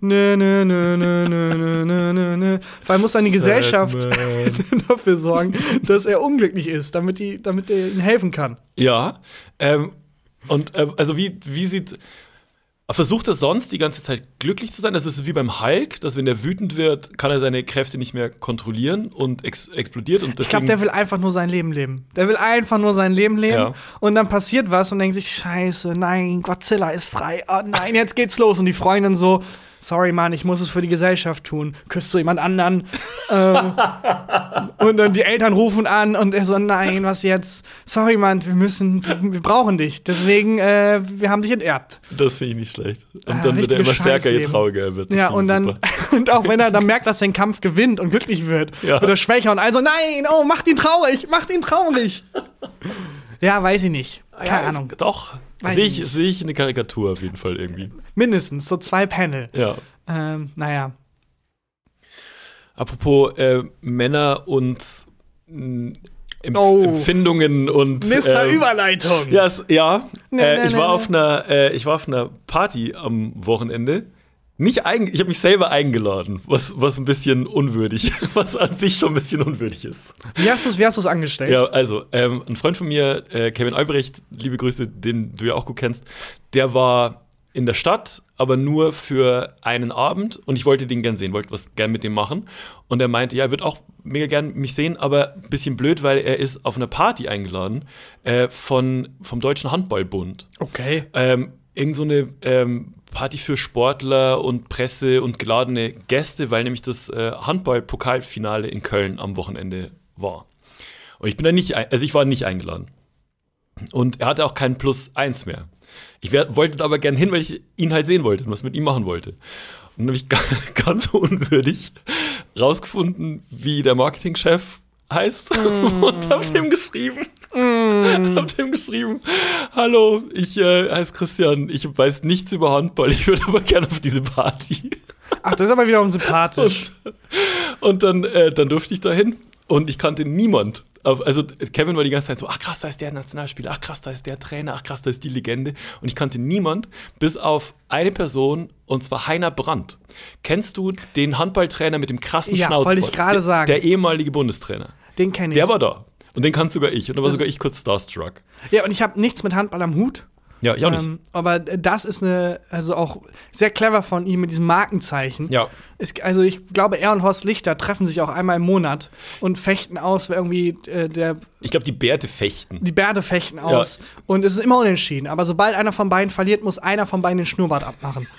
nö, nö, nö, nö, nö, nö, nö, nö. Vor allem muss seine Gesellschaft dafür sorgen, dass er unglücklich ist, damit, die, damit er ihnen helfen kann. Ja. Ähm, und äh, also wie, wie sieht Versucht er sonst die ganze Zeit glücklich zu sein? Das ist wie beim Hulk, dass wenn er wütend wird, kann er seine Kräfte nicht mehr kontrollieren und ex explodiert. Und Ich glaube, der will einfach nur sein Leben leben. Der will einfach nur sein Leben leben. Ja. Und dann passiert was und denkt sich, scheiße, nein, Godzilla ist frei. Oh nein, jetzt geht's los. Und die Freundin so, sorry Mann, ich muss es für die Gesellschaft tun. Küsst du jemand anderen? ähm, und dann die Eltern rufen an und er so, nein, was jetzt? Sorry Mann, wir müssen, wir brauchen dich. Deswegen, äh, wir haben dich enterbt. Das finde ich nicht schlecht. Und Ah, dann wird er immer stärker, je trauriger er wird. Das Ja, und dann, und auch wenn er dann merkt, dass sein Kampf gewinnt und glücklich wird, Ja. wird er schwächer und also, nein, oh, macht ihn traurig, macht ihn traurig. ja, weiß ich nicht. Keine Ja, Ahnung. Doch. Sehe ich ich, sehe ich eine Karikatur auf jeden Fall irgendwie. Mindestens, so zwei Panel. Ja. Ähm, naja. Apropos äh, Männer und mh, Empf Oh. Empfindungen und Mr. ähm, Überleitung. Ja, es, ja. Ne, äh, ne, ich ne, war ne. auf einer, äh, ich war auf einer Party am Wochenende. Nicht eigen, ich habe mich selber eingeladen, was, was ein bisschen unwürdig, was an sich schon ein bisschen unwürdig ist. Wie hast du es wie hast du's angestellt? Ja, also, ähm, ein Freund von mir, äh, Kevin Albrecht, liebe Grüße, den du ja auch gut kennst, der war in der Stadt, aber nur für einen Abend und ich wollte den gern sehen, wollte was gern mit dem machen. Und er meinte, ja, er wird auch mega gern mich sehen, aber ein bisschen blöd, weil er ist auf einer Party eingeladen äh, von, vom Deutschen Handballbund. Okay. Ähm, irgend so eine ähm, Party für Sportler und Presse und geladene Gäste, weil nämlich das äh, Handball-Pokalfinale in Köln am Wochenende war. Und ich bin da nicht, also ich war nicht eingeladen. Und er hatte auch keinen Plus eins mehr. Ich wär, wollte da aber gern hin, weil ich ihn halt sehen wollte und was mit ihm machen wollte. Und dann habe ich ga- ganz unwürdig rausgefunden, wie der Marketingchef heißt. Und hab dem geschrieben. hab dem geschrieben, hallo, ich äh, heiße Christian, ich weiß nichts über Handball, ich würde aber gerne auf diese Party. Ach, das ist aber wiederum sympathisch. Und dann, äh, dann durfte ich da hin und ich kannte niemand. Also Kevin war die ganze Zeit so, ach krass, da ist der Nationalspieler, ach krass, da ist der Trainer, ach krass, da ist die Legende. Und ich kannte niemand, bis auf eine Person, und zwar Heiner Brandt. Kennst du den Handballtrainer mit dem krassen Ja, Schnauzbart? wollte ich gerade Der- sagen. Der ehemalige Bundestrainer. Den kenne ich. Der war da. Und den kannte sogar ich. Und da war sogar ich kurz starstruck. ja, und ich habe nichts mit Handball am Hut. Ja, ich auch nicht. Ähm, aber das ist eine, also auch sehr clever von ihm mit diesem Markenzeichen. Ja. Es, also ich glaube, er und Horst Lichter treffen sich auch einmal im Monat und fechten aus, wer irgendwie äh, der, Ich glaube, die Bärte fechten. die Bärte fechten aus. Und es ist immer unentschieden. Aber sobald einer von beiden verliert, muss einer von beiden den Schnurrbart abmachen.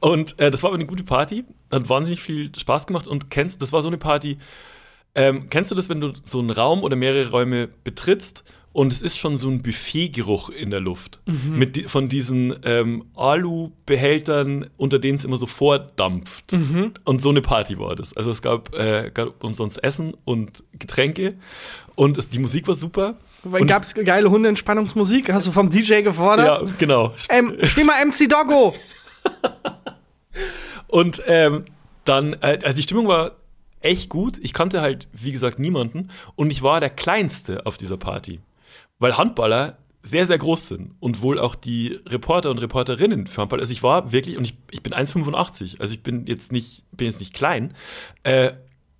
Und äh, das war aber eine gute Party, hat wahnsinnig viel Spaß gemacht und kennst, das war so eine Party. Ähm, kennst du das, wenn du so einen Raum oder mehrere Räume betrittst und es ist schon so ein Buffetgeruch in der Luft mit di von diesen ähm, Alu-Behältern, unter denen es immer so vordampft. Und so eine Party war das. Also es gab, äh, gab umsonst Essen und Getränke und es, die Musik war super. Gab es geile Hundeentspannungsmusik? Hast du vom DJ gefordert? Ja, genau. Ähm, spiel mal MC Doggo. Und ähm, dann, äh, also die Stimmung war echt gut. Ich kannte halt, wie gesagt, niemanden. Und ich war der Kleinste auf dieser Party. Weil Handballer sehr, sehr groß sind. Und wohl auch die Reporter und Reporterinnen für Handball. Also ich war wirklich, und ich, ich bin 1,85. Also ich bin jetzt nicht, bin jetzt nicht klein. Äh,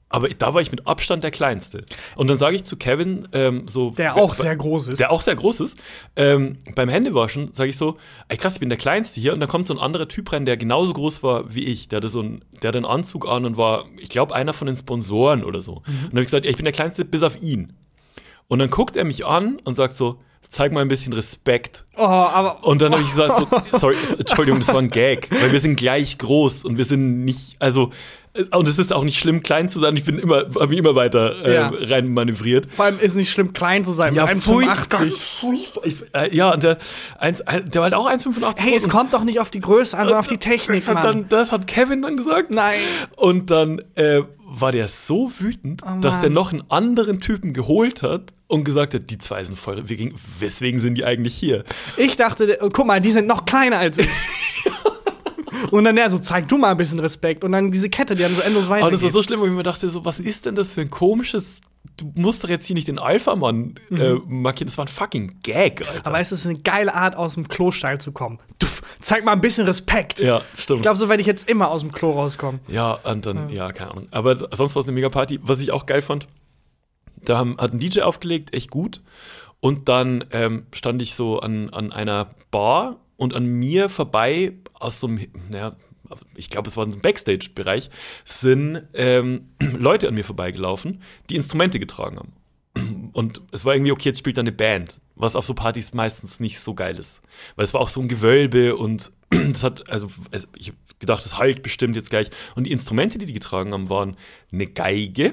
aber da war ich mit Abstand der Kleinste. Und dann sage ich zu Kevin, ähm, so. Der auch sehr groß ist. Der auch sehr groß ist. Ähm, beim Händewaschen sage ich so, ey krass, ich bin der Kleinste hier. Und dann kommt so ein anderer Typ rein, der genauso groß war wie ich. Der hatte so einen, der hatte einen Anzug an und war, ich glaube, einer von den Sponsoren oder so. Und dann habe ich gesagt, ja, ich bin der Kleinste bis auf ihn. Und dann guckt er mich an und sagt so, zeig mal ein bisschen Respekt. Oh, aber. Und dann habe ich gesagt, so, sorry, Entschuldigung, das war ein Gag, weil wir sind gleich groß und wir sind nicht, also, und es ist auch nicht schlimm, klein zu sein. Ich bin immer, habe mich immer weiter äh, Ja. rein manövriert. Vor allem ist nicht schlimm, klein zu sein. mit 1,85. furchtbar. Ich, äh, ja, und der, eins, ein, der war halt auch 1,85 Hey, es kommt doch nicht auf die Größe an, sondern auf die Technik, das hat, Mann. dann, das hat Kevin dann gesagt. Nein. Und dann äh, war der so wütend, Oh, dass der noch einen anderen Typen geholt hat und gesagt hat, die zwei sind voll, weswegen sind die eigentlich hier? Ich dachte, äh, guck mal, die sind noch kleiner als ich. Und dann der so, zeig du mal ein bisschen Respekt. Und dann diese Kette, die dann so endlos Aber das war weitergeht. so schlimm, wo ich mir dachte, so, was ist denn das für ein komisches, du musst doch jetzt hier nicht den Alpha-Mann äh, markieren, das war ein fucking Gag, Alter. Mhm. Aber es ist eine geile Art, aus dem Klostall zu kommen. Duff, zeig mal ein bisschen Respekt. ja, stimmt. Ich glaube, so werde ich jetzt immer aus dem Klo rauskommen. Ja, und dann, ja, keine Ahnung. Aber sonst war es eine mega Party. Was ich auch geil fand, da haben, hat ein DJ aufgelegt, echt gut. Und dann ähm, stand ich so an, an einer Bar und an mir vorbei aus so einem, naja, ich glaube, es war ein Backstage-Bereich, sind ähm, Leute an mir vorbeigelaufen, die Instrumente getragen haben. Und es war irgendwie, okay, jetzt spielt da eine Band, was auf so Partys meistens nicht so geil ist. Weil es war auch so ein Gewölbe und das hat, also ich habe gedacht, das halt bestimmt jetzt gleich. Und die Instrumente, die die getragen haben, waren eine Geige,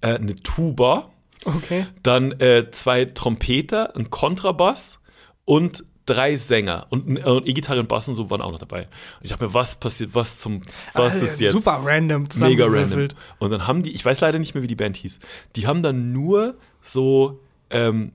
äh, eine Tuba, Okay. dann äh, zwei Trompeter, ein Kontrabass und drei Sänger. Und, äh, und E-Gitarre und Bass und so waren auch noch dabei. Und ich dachte mir, was passiert, was zum, was Ah, ist jetzt? super random Mega random. Und dann haben die, ich weiß leider nicht mehr, wie die Band hieß, die haben dann nur so ähm,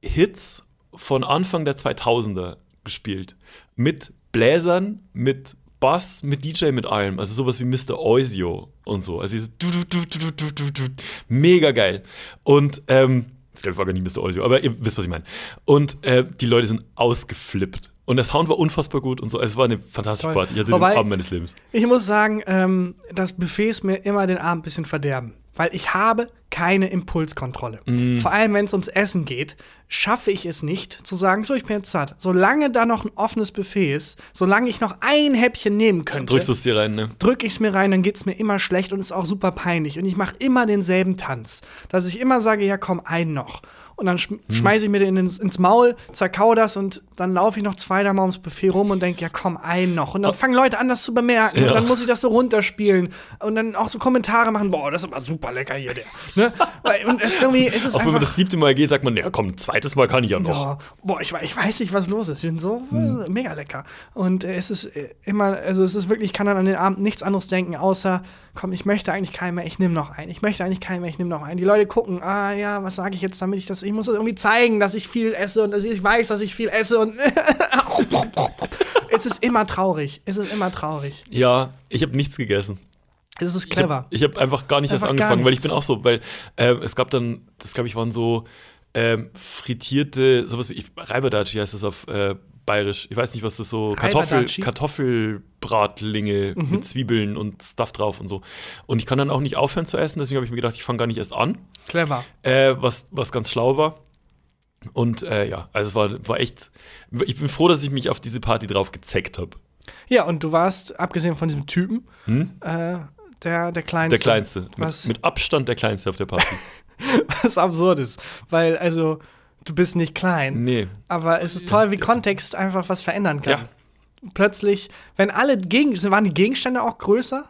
Hits von Anfang der 2000er gespielt. Mit Bläsern, mit Bass, mit DJ, mit allem. Also sowas wie Mr. Oisio und so. Also dieses du, du, du, du, du, du, du. Mega geil. Und ähm, das glaube ich war gar nicht Mr. Oisio, aber ihr wisst, was ich meine. Und äh, die Leute sind ausgeflippt. Und der Sound war unfassbar gut und so. Es war eine fantastische Toll. Party. Ich hatte Wobei- den Abend meines Lebens. Ich muss sagen, ähm, das Buffet ist mir immer den Abend ein bisschen verderben. Weil ich habe keine Impulskontrolle. Mm. Vor allem, wenn es ums Essen geht, schaffe ich es nicht zu sagen, so, ich bin jetzt satt. Solange da noch ein offenes Buffet ist, solange ich noch ein Häppchen nehmen könnte, Drückst du es dir rein, ne? drücke ich es mir rein, dann geht es mir immer schlecht und ist auch super peinlich. Und ich mache immer denselben Tanz. Dass ich immer sage, ja komm, ein noch. Und dann schm schmeiße ich mir den ins, ins Maul, zerkau das und dann laufe ich noch zwei, drei Mal ums Buffet rum und denke, ja komm, ein noch. Und dann fangen Leute an, das zu bemerken. Ja. Und dann muss ich das so runterspielen. Und dann auch so Kommentare machen, boah, das ist aber super lecker hier, der. ne? Und es irgendwie, es ist Auch wenn man das siebte Mal geht, sagt man, ja komm, ein zweites Mal kann ich ja noch. Boah, boah ich, ich weiß nicht, was los ist. Sie sind so Hm. äh, mega lecker. Und äh, es ist äh, immer, also es ist wirklich, ich kann dann an den Abend nichts anderes denken, außer, komm, ich möchte eigentlich keinen mehr, ich nehme noch einen. Ich möchte eigentlich keinen mehr, ich nehme noch einen. Die Leute gucken, ah ja, was sage ich jetzt, damit ich das, ich muss das irgendwie zeigen, dass ich viel esse und dass ich weiß, dass ich viel esse und es ist immer traurig. Es ist immer traurig. Ja, ich habe nichts gegessen. Es ist Ich clever. habe hab einfach gar nicht erst Einfach gar angefangen, weil ich bin auch so, weil äh, es gab dann, das glaube ich waren so ähm, frittierte, sowas wie ich- Reiberdatschi heißt das auf äh, bayerisch. Ich weiß nicht, was das so Kartoffel? Kartoffelbratlinge Mhm. mit Zwiebeln und Stuff drauf und so. Und ich kann dann auch nicht aufhören zu essen, deswegen habe ich mir gedacht, ich fange gar nicht erst an, clever. äh, was, was ganz schlau war. Und äh, ja, also es war, war echt. Ich bin froh, dass ich mich auf diese Party drauf gezeckt habe. Ja, und du warst, abgesehen von diesem Typen, äh, der, der kleinste. Hm? Der kleinste. Was, Mit, mit Abstand der kleinste auf der Party. was absurd ist. Weil, also, du bist nicht klein. nee. Aber es ist toll, wie Kontext einfach was verändern kann. Ja. Plötzlich, wenn alle Gegen waren die Gegenstände auch größer,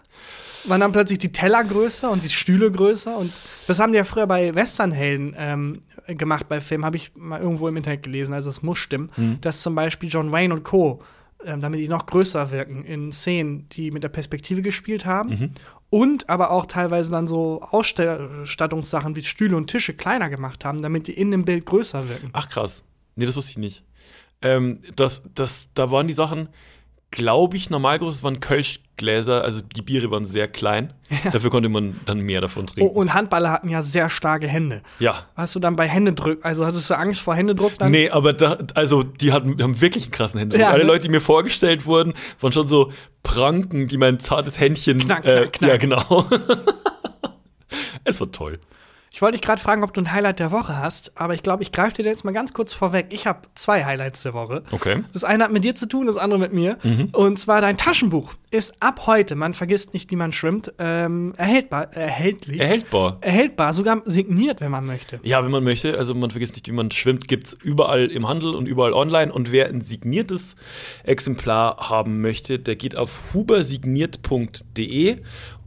waren dann plötzlich die Teller größer und die Stühle größer. Und das haben die ja früher bei Westernhelden ähm, gemacht bei Filmen, habe ich mal irgendwo im Internet gelesen, also es muss stimmen, Mhm. dass zum Beispiel John Wayne und Co., ähm, damit die noch größer wirken in Szenen, die mit der Perspektive gespielt haben. Mhm. Und aber auch teilweise dann so Ausstattungssachen wie Stühle und Tische kleiner gemacht haben, damit die in dem Bild größer wirken. Ach krass. Nee, das wusste ich nicht. Ähm, das, das, da waren die Sachen, glaube ich, normal groß. Es waren Kölschgläser, also die Biere waren sehr klein. Dafür konnte man dann mehr davon Oh, trinken. und Handballer hatten ja sehr starke Hände. Ja. Hast du dann bei Händedruck, also hattest du Angst vor Händedruck dann? Nee, aber da, also die hatten, haben wirklich einen krassen Händedruck. Ja, Alle ne? Leute, die mir vorgestellt wurden, waren schon so Pranken, die mein zartes Händchen. Knack, äh, knack, knack. Ja, genau. es war toll. Ich wollte dich gerade fragen, ob du ein Highlight der Woche hast, aber ich glaube, ich greife dir jetzt mal ganz kurz vorweg. Ich habe zwei Highlights der Woche. Okay. Das eine hat mit dir zu tun, das andere mit mir. Mhm. Und zwar dein Taschenbuch ist ab heute, man vergisst nicht, wie man schwimmt, ähm, erhältbar, erhältlich. Erhältbar. erhältbar, sogar signiert, wenn man möchte. Ja, wenn man möchte. Also man vergisst nicht, wie man schwimmt, gibt es überall im Handel und überall online. Und wer ein signiertes Exemplar haben möchte, der geht auf hubersigniert.de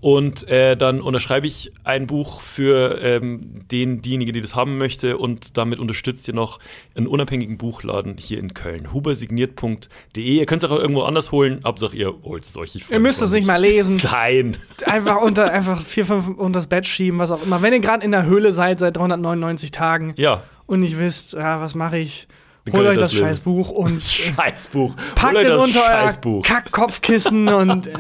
und äh, dann unterschreibe ich ein Buch für ähm, den, diejenige, die das haben möchte. Und damit unterstützt ihr noch einen unabhängigen Buchladen hier in Köln. hubersigniert.de. Ihr könnt es auch irgendwo anders holen. Hauptsache, ihr holt es euch. Ihr müsst es nicht mal lesen. Nein. Einfach unter einfach vier, fünf unter das Bett schieben, was auch immer. Wenn ihr gerade in der Höhle seid seit 399 Tagen Ja. und nicht wisst, ja, was mache ich, holt euch das, das lesen. scheiß Buch und Das Scheißbuch. packt es das unter euer Scheißbuch. Kackkopfkissen und.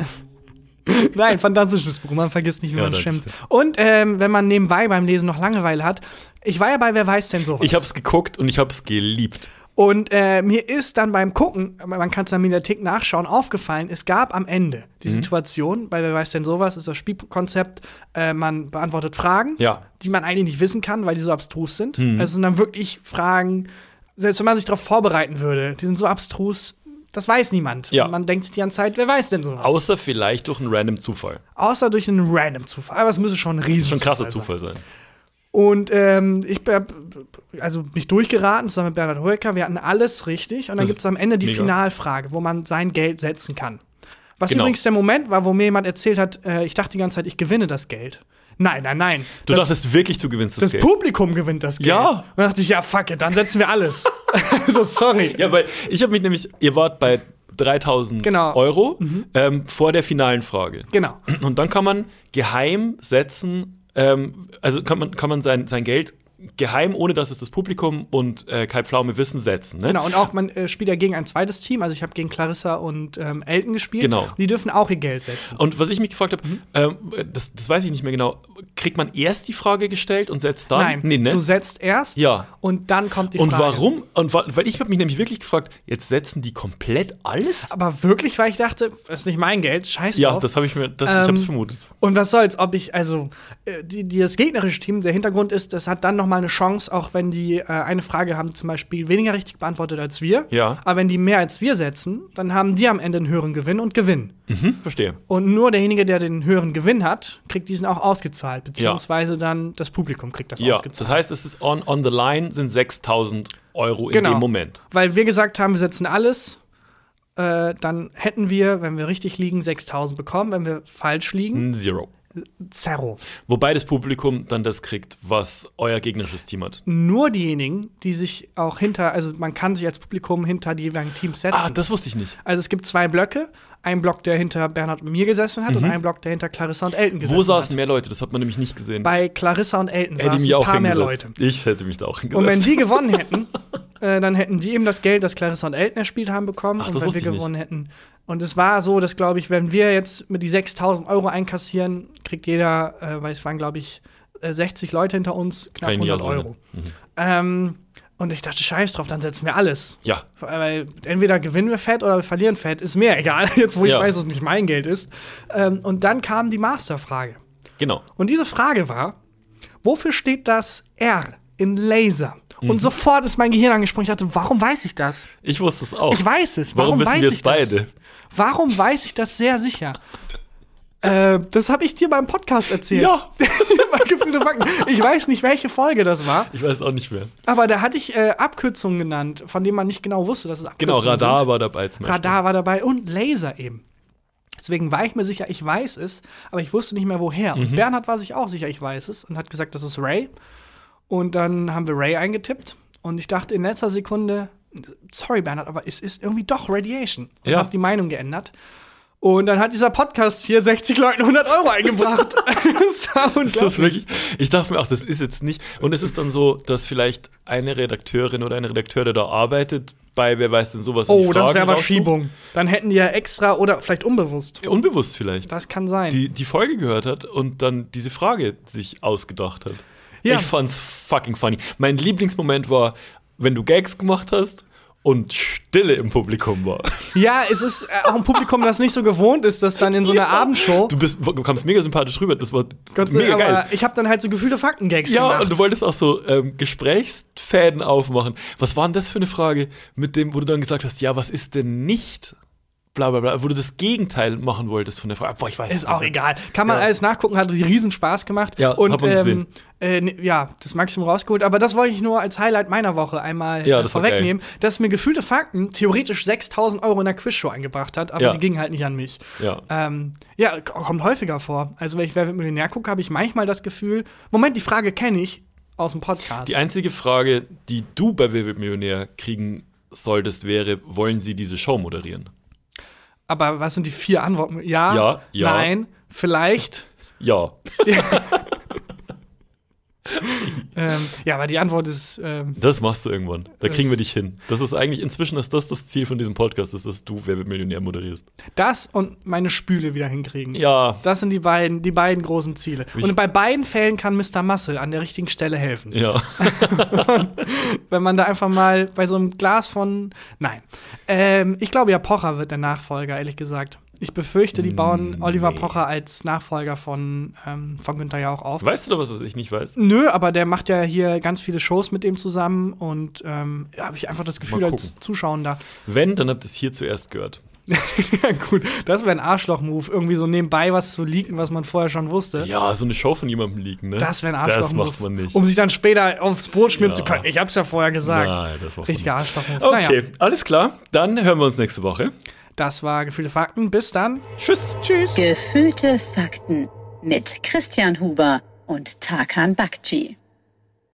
Nein, fantastisches Buch. Man vergisst nicht, wie Ja, man stimmt. Und ähm, wenn man nebenbei beim Lesen noch Langeweile hat, ich war ja bei Wer weiß denn sowas. Ich habe es geguckt und ich habe es geliebt. Und äh, mir ist dann beim Gucken, man kann es in der Mediathek nachschauen, aufgefallen, es gab am Ende die Mhm. Situation, bei Wer weiß denn sowas, ist das Spielkonzept, äh, man beantwortet Fragen, Ja. die man eigentlich nicht wissen kann, weil die so abstrus sind. Mhm. Es sind dann wirklich Fragen, selbst wenn man sich darauf vorbereiten würde, die sind so abstrus, das weiß niemand. Ja. Und man denkt sich die ganze Zeit, wer weiß denn sowas? Außer vielleicht durch einen random Zufall. Außer durch einen random Zufall. Aber es müsste schon ein riesen Schon ein krasser Zufall sein. Und ähm, ich hab also mich durchgeraten zusammen mit Bernhard Hoeker. Wir hatten alles richtig. Und dann gibt es am Ende die mega. Finalfrage, wo man sein Geld setzen kann. Was Genau. übrigens der Moment war, wo mir jemand erzählt hat, äh, ich dachte die ganze Zeit, ich gewinne das Geld. Nein, nein, nein. Du das, dachtest wirklich, du gewinnst das, das Geld. Publikum gewinnt das Geld. Ja. Und dann dachte ich, ja, fuck it, dann setzen wir alles. so, sorry. Ja, weil ich habe mich nämlich, ihr wart bei 3000 Genau. Euro ähm, vor der finalen Frage. Genau. Und dann kann man geheim setzen, ähm, also kann man, kann man sein, sein Geld geheim, ohne dass es das Publikum und äh, Kai Pflaume wissen, setzen. Ne? Genau, und auch man äh, spielt ja gegen ein zweites Team. Also ich habe gegen Clarissa und ähm, Elton gespielt. Genau. Und die dürfen auch ihr Geld setzen. Und was ich mich gefragt habe, ähm, das, das weiß ich nicht mehr genau, kriegt man erst die Frage gestellt und setzt dann? Nein, Nee, ne? du setzt erst Ja. und dann kommt die und Frage. warum? Und wa weil ich habe mich nämlich wirklich gefragt, jetzt setzen die komplett alles? Aber wirklich, weil ich dachte, das ist nicht mein Geld, scheiß Ja, drauf. das habe ich mir, das, ich Ähm, habe es vermutet. Und was soll's, ob ich, also, äh, die, die, das gegnerische Team, der Hintergrund ist, das hat dann noch mal eine Chance, auch wenn die äh, eine Frage haben, zum Beispiel weniger richtig beantwortet als wir. Ja. Aber wenn die mehr als wir setzen, dann haben die am Ende einen höheren Gewinn und gewinnen. Mhm, verstehe. Und nur derjenige, der den höheren Gewinn hat, kriegt diesen auch ausgezahlt, beziehungsweise dann das Publikum kriegt das Ja, ausgezahlt. das heißt, es ist on, on the line sind 6000 Euro in Genau. dem Moment. Weil wir gesagt haben, wir setzen alles, äh, dann hätten wir, wenn wir richtig liegen, 6000 bekommen. Wenn wir falsch liegen, Zero. Zerro. Wobei das Publikum dann das kriegt, was euer gegnerisches Team hat. Nur diejenigen, die sich auch hinter, also man kann sich als Publikum hinter die jeweiligen Teams setzen. Ah, das wusste ich nicht. also es gibt zwei Blöcke. Ein Block, der hinter Bernhard und mir gesessen hat, und ein Block, der hinter Clarissa und Elton gesessen Mhm. Wo saßen hat. mehr Leute? Das hat man nämlich nicht gesehen. Bei Clarissa und Elton Hätte saßen ein auch paar mehr. Leute. Ich hätte mich da auch hingesetzt. Und wenn die gewonnen hätten, äh, dann hätten die eben das Geld, das Clarissa und Elton erspielt haben, bekommen. Ach, und wenn wir ich nicht. gewonnen hätten. Und es war so, dass, glaube ich, wenn wir jetzt mit die 6000 Euro einkassieren, kriegt jeder, äh, weil es waren, glaube ich, äh, 60 Leute hinter uns, knapp ich nie 100 ausrechnen. Euro. Ähm, und ich dachte, scheiß drauf, dann setzen wir alles. ja, Weil entweder gewinnen wir fett oder wir verlieren fett, ist mir egal, jetzt wo ich Ja. weiß, dass es nicht mein Geld ist. Ähm, und dann kam die Masterfrage. genau. Und diese Frage war, wofür steht das R in Laser? Mhm. Und sofort ist mein Gehirn angesprungen. Ich dachte, warum weiß ich das? Ich wusste es auch. Ich weiß es. Warum Warum, wissen weiß wir ich es beide? Das? Warum weiß ich das sehr sicher? äh, das habe ich dir beim Podcast erzählt. Ja. Bei Gefühlte Fakten. Ich weiß nicht, welche Folge das war, Ich weiß auch nicht mehr. aber da hatte ich äh, Abkürzungen genannt, von denen man nicht genau wusste, dass es Genau, Abkürzungen Radar sind. war dabei zum Beispiel. Radar war dabei und Laser eben. Deswegen war ich mir sicher, ich weiß es, aber ich wusste nicht mehr woher. Mhm. Und Bernhard war sich auch sicher, ich weiß es und hat gesagt, das ist Ray. Und dann haben wir Ray eingetippt und ich dachte in letzter Sekunde, sorry Bernhard, aber es ist irgendwie doch Radiation. Und Ja. habe die Meinung geändert. Und dann hat dieser Podcast hier 60 Leuten 100 Euro eingebracht. das Das ist unglaublich. wirklich, ich dachte mir auch, das ist jetzt nicht. Und es ist dann so, dass vielleicht eine Redakteurin oder ein Redakteur, der da arbeitet, bei wer weiß denn sowas. Oh, das wäre aber raussucht. Schiebung. Dann hätten die ja extra oder vielleicht unbewusst. Ja, Unbewusst vielleicht. Das kann sein. Die, die Folge gehört hat und dann diese Frage sich ausgedacht hat. Ja. Ich fand's fucking funny. Mein Lieblingsmoment war, wenn du Gags gemacht hast und Stille im Publikum war. Ja, es ist äh, auch ein Publikum, das nicht so gewohnt ist, dass dann in so einer Abendshow. Du, bist, du kamst mega sympathisch rüber. Das war Gott mega geil. aber ich habe dann halt so gefühlte Faktengags Ja, gemacht. und du wolltest auch so ähm, Gesprächsfäden aufmachen. Was war denn das für eine Frage, mit dem, wo du dann gesagt hast, ja, was ist denn nicht? Bla bla bla, wo du das Gegenteil machen wolltest von der Frage. Boah, ich weiß ist auch egal. Kann man Ja. alles nachgucken, hat riesen Spaß gemacht. Ja, und ähm, äh, ne- ja, das Maximum rausgeholt. Aber das wollte ich nur als Highlight meiner Woche einmal Ja, äh, das vorwegnehmen, dass mir gefühlte Fakten theoretisch 6000 Euro in der Quizshow eingebracht hat, aber Ja. die gingen halt nicht an mich. Ja. Ähm, ja, kommt häufiger vor. Also, wenn ich Wer wird Millionär gucke, habe ich manchmal das Gefühl, Moment, die Frage kenne ich aus dem Podcast. Die einzige Frage, die du bei Wer wird Millionär kriegen solltest, wäre, wollen sie diese Show moderieren? Aber was sind die vier Antworten? Ja, Ja, ja. nein, vielleicht. Ja. ähm, ja, aber die Antwort ist ähm, Das machst du irgendwann. Da kriegen wir dich hin. Das ist eigentlich, inzwischen ist das das Ziel von diesem Podcast, ist, dass du Wer wird Millionär moderierst. das und meine Spüle wieder hinkriegen. Ja. Das sind die beiden, die beiden großen Ziele. Ich- und bei beiden Fällen kann Mr. Muscle an der richtigen Stelle helfen. Ja. Wenn man da einfach mal bei so einem Glas von. Nein. Ähm, ich glaube ja, Pocher wird der Nachfolger, ehrlich gesagt. Ich befürchte, die bauen Mm, Oliver nee. Pocher als Nachfolger von, ähm, von Günther ja auch auf. Weißt du da was, was ich nicht weiß? Nö, aber der macht ja hier ganz viele Shows mit dem zusammen und ähm, habe ich einfach das Gefühl als. Zuschauender. Wenn, dann habt ihr es hier zuerst gehört. ja, gut, das wäre ein Arschloch-Move, irgendwie so nebenbei was zu leaken, was man vorher schon wusste. Ja, so eine Show von jemandem liegen, ne? Das wäre ein Das Arschloch-Move. macht man nicht. Um sich dann später aufs Brot schmieren Ja. zu können. Ich hab's ja vorher gesagt. Nein, das macht man Richtiger nicht. Arschloch-Move. Okay, Naja, alles klar. Dann hören wir uns nächste Woche. Das war Gefühlte Fakten. Bis dann. Tschüss. Tschüss. Gefühlte Fakten mit Christian Huber und Tarkan Bakci.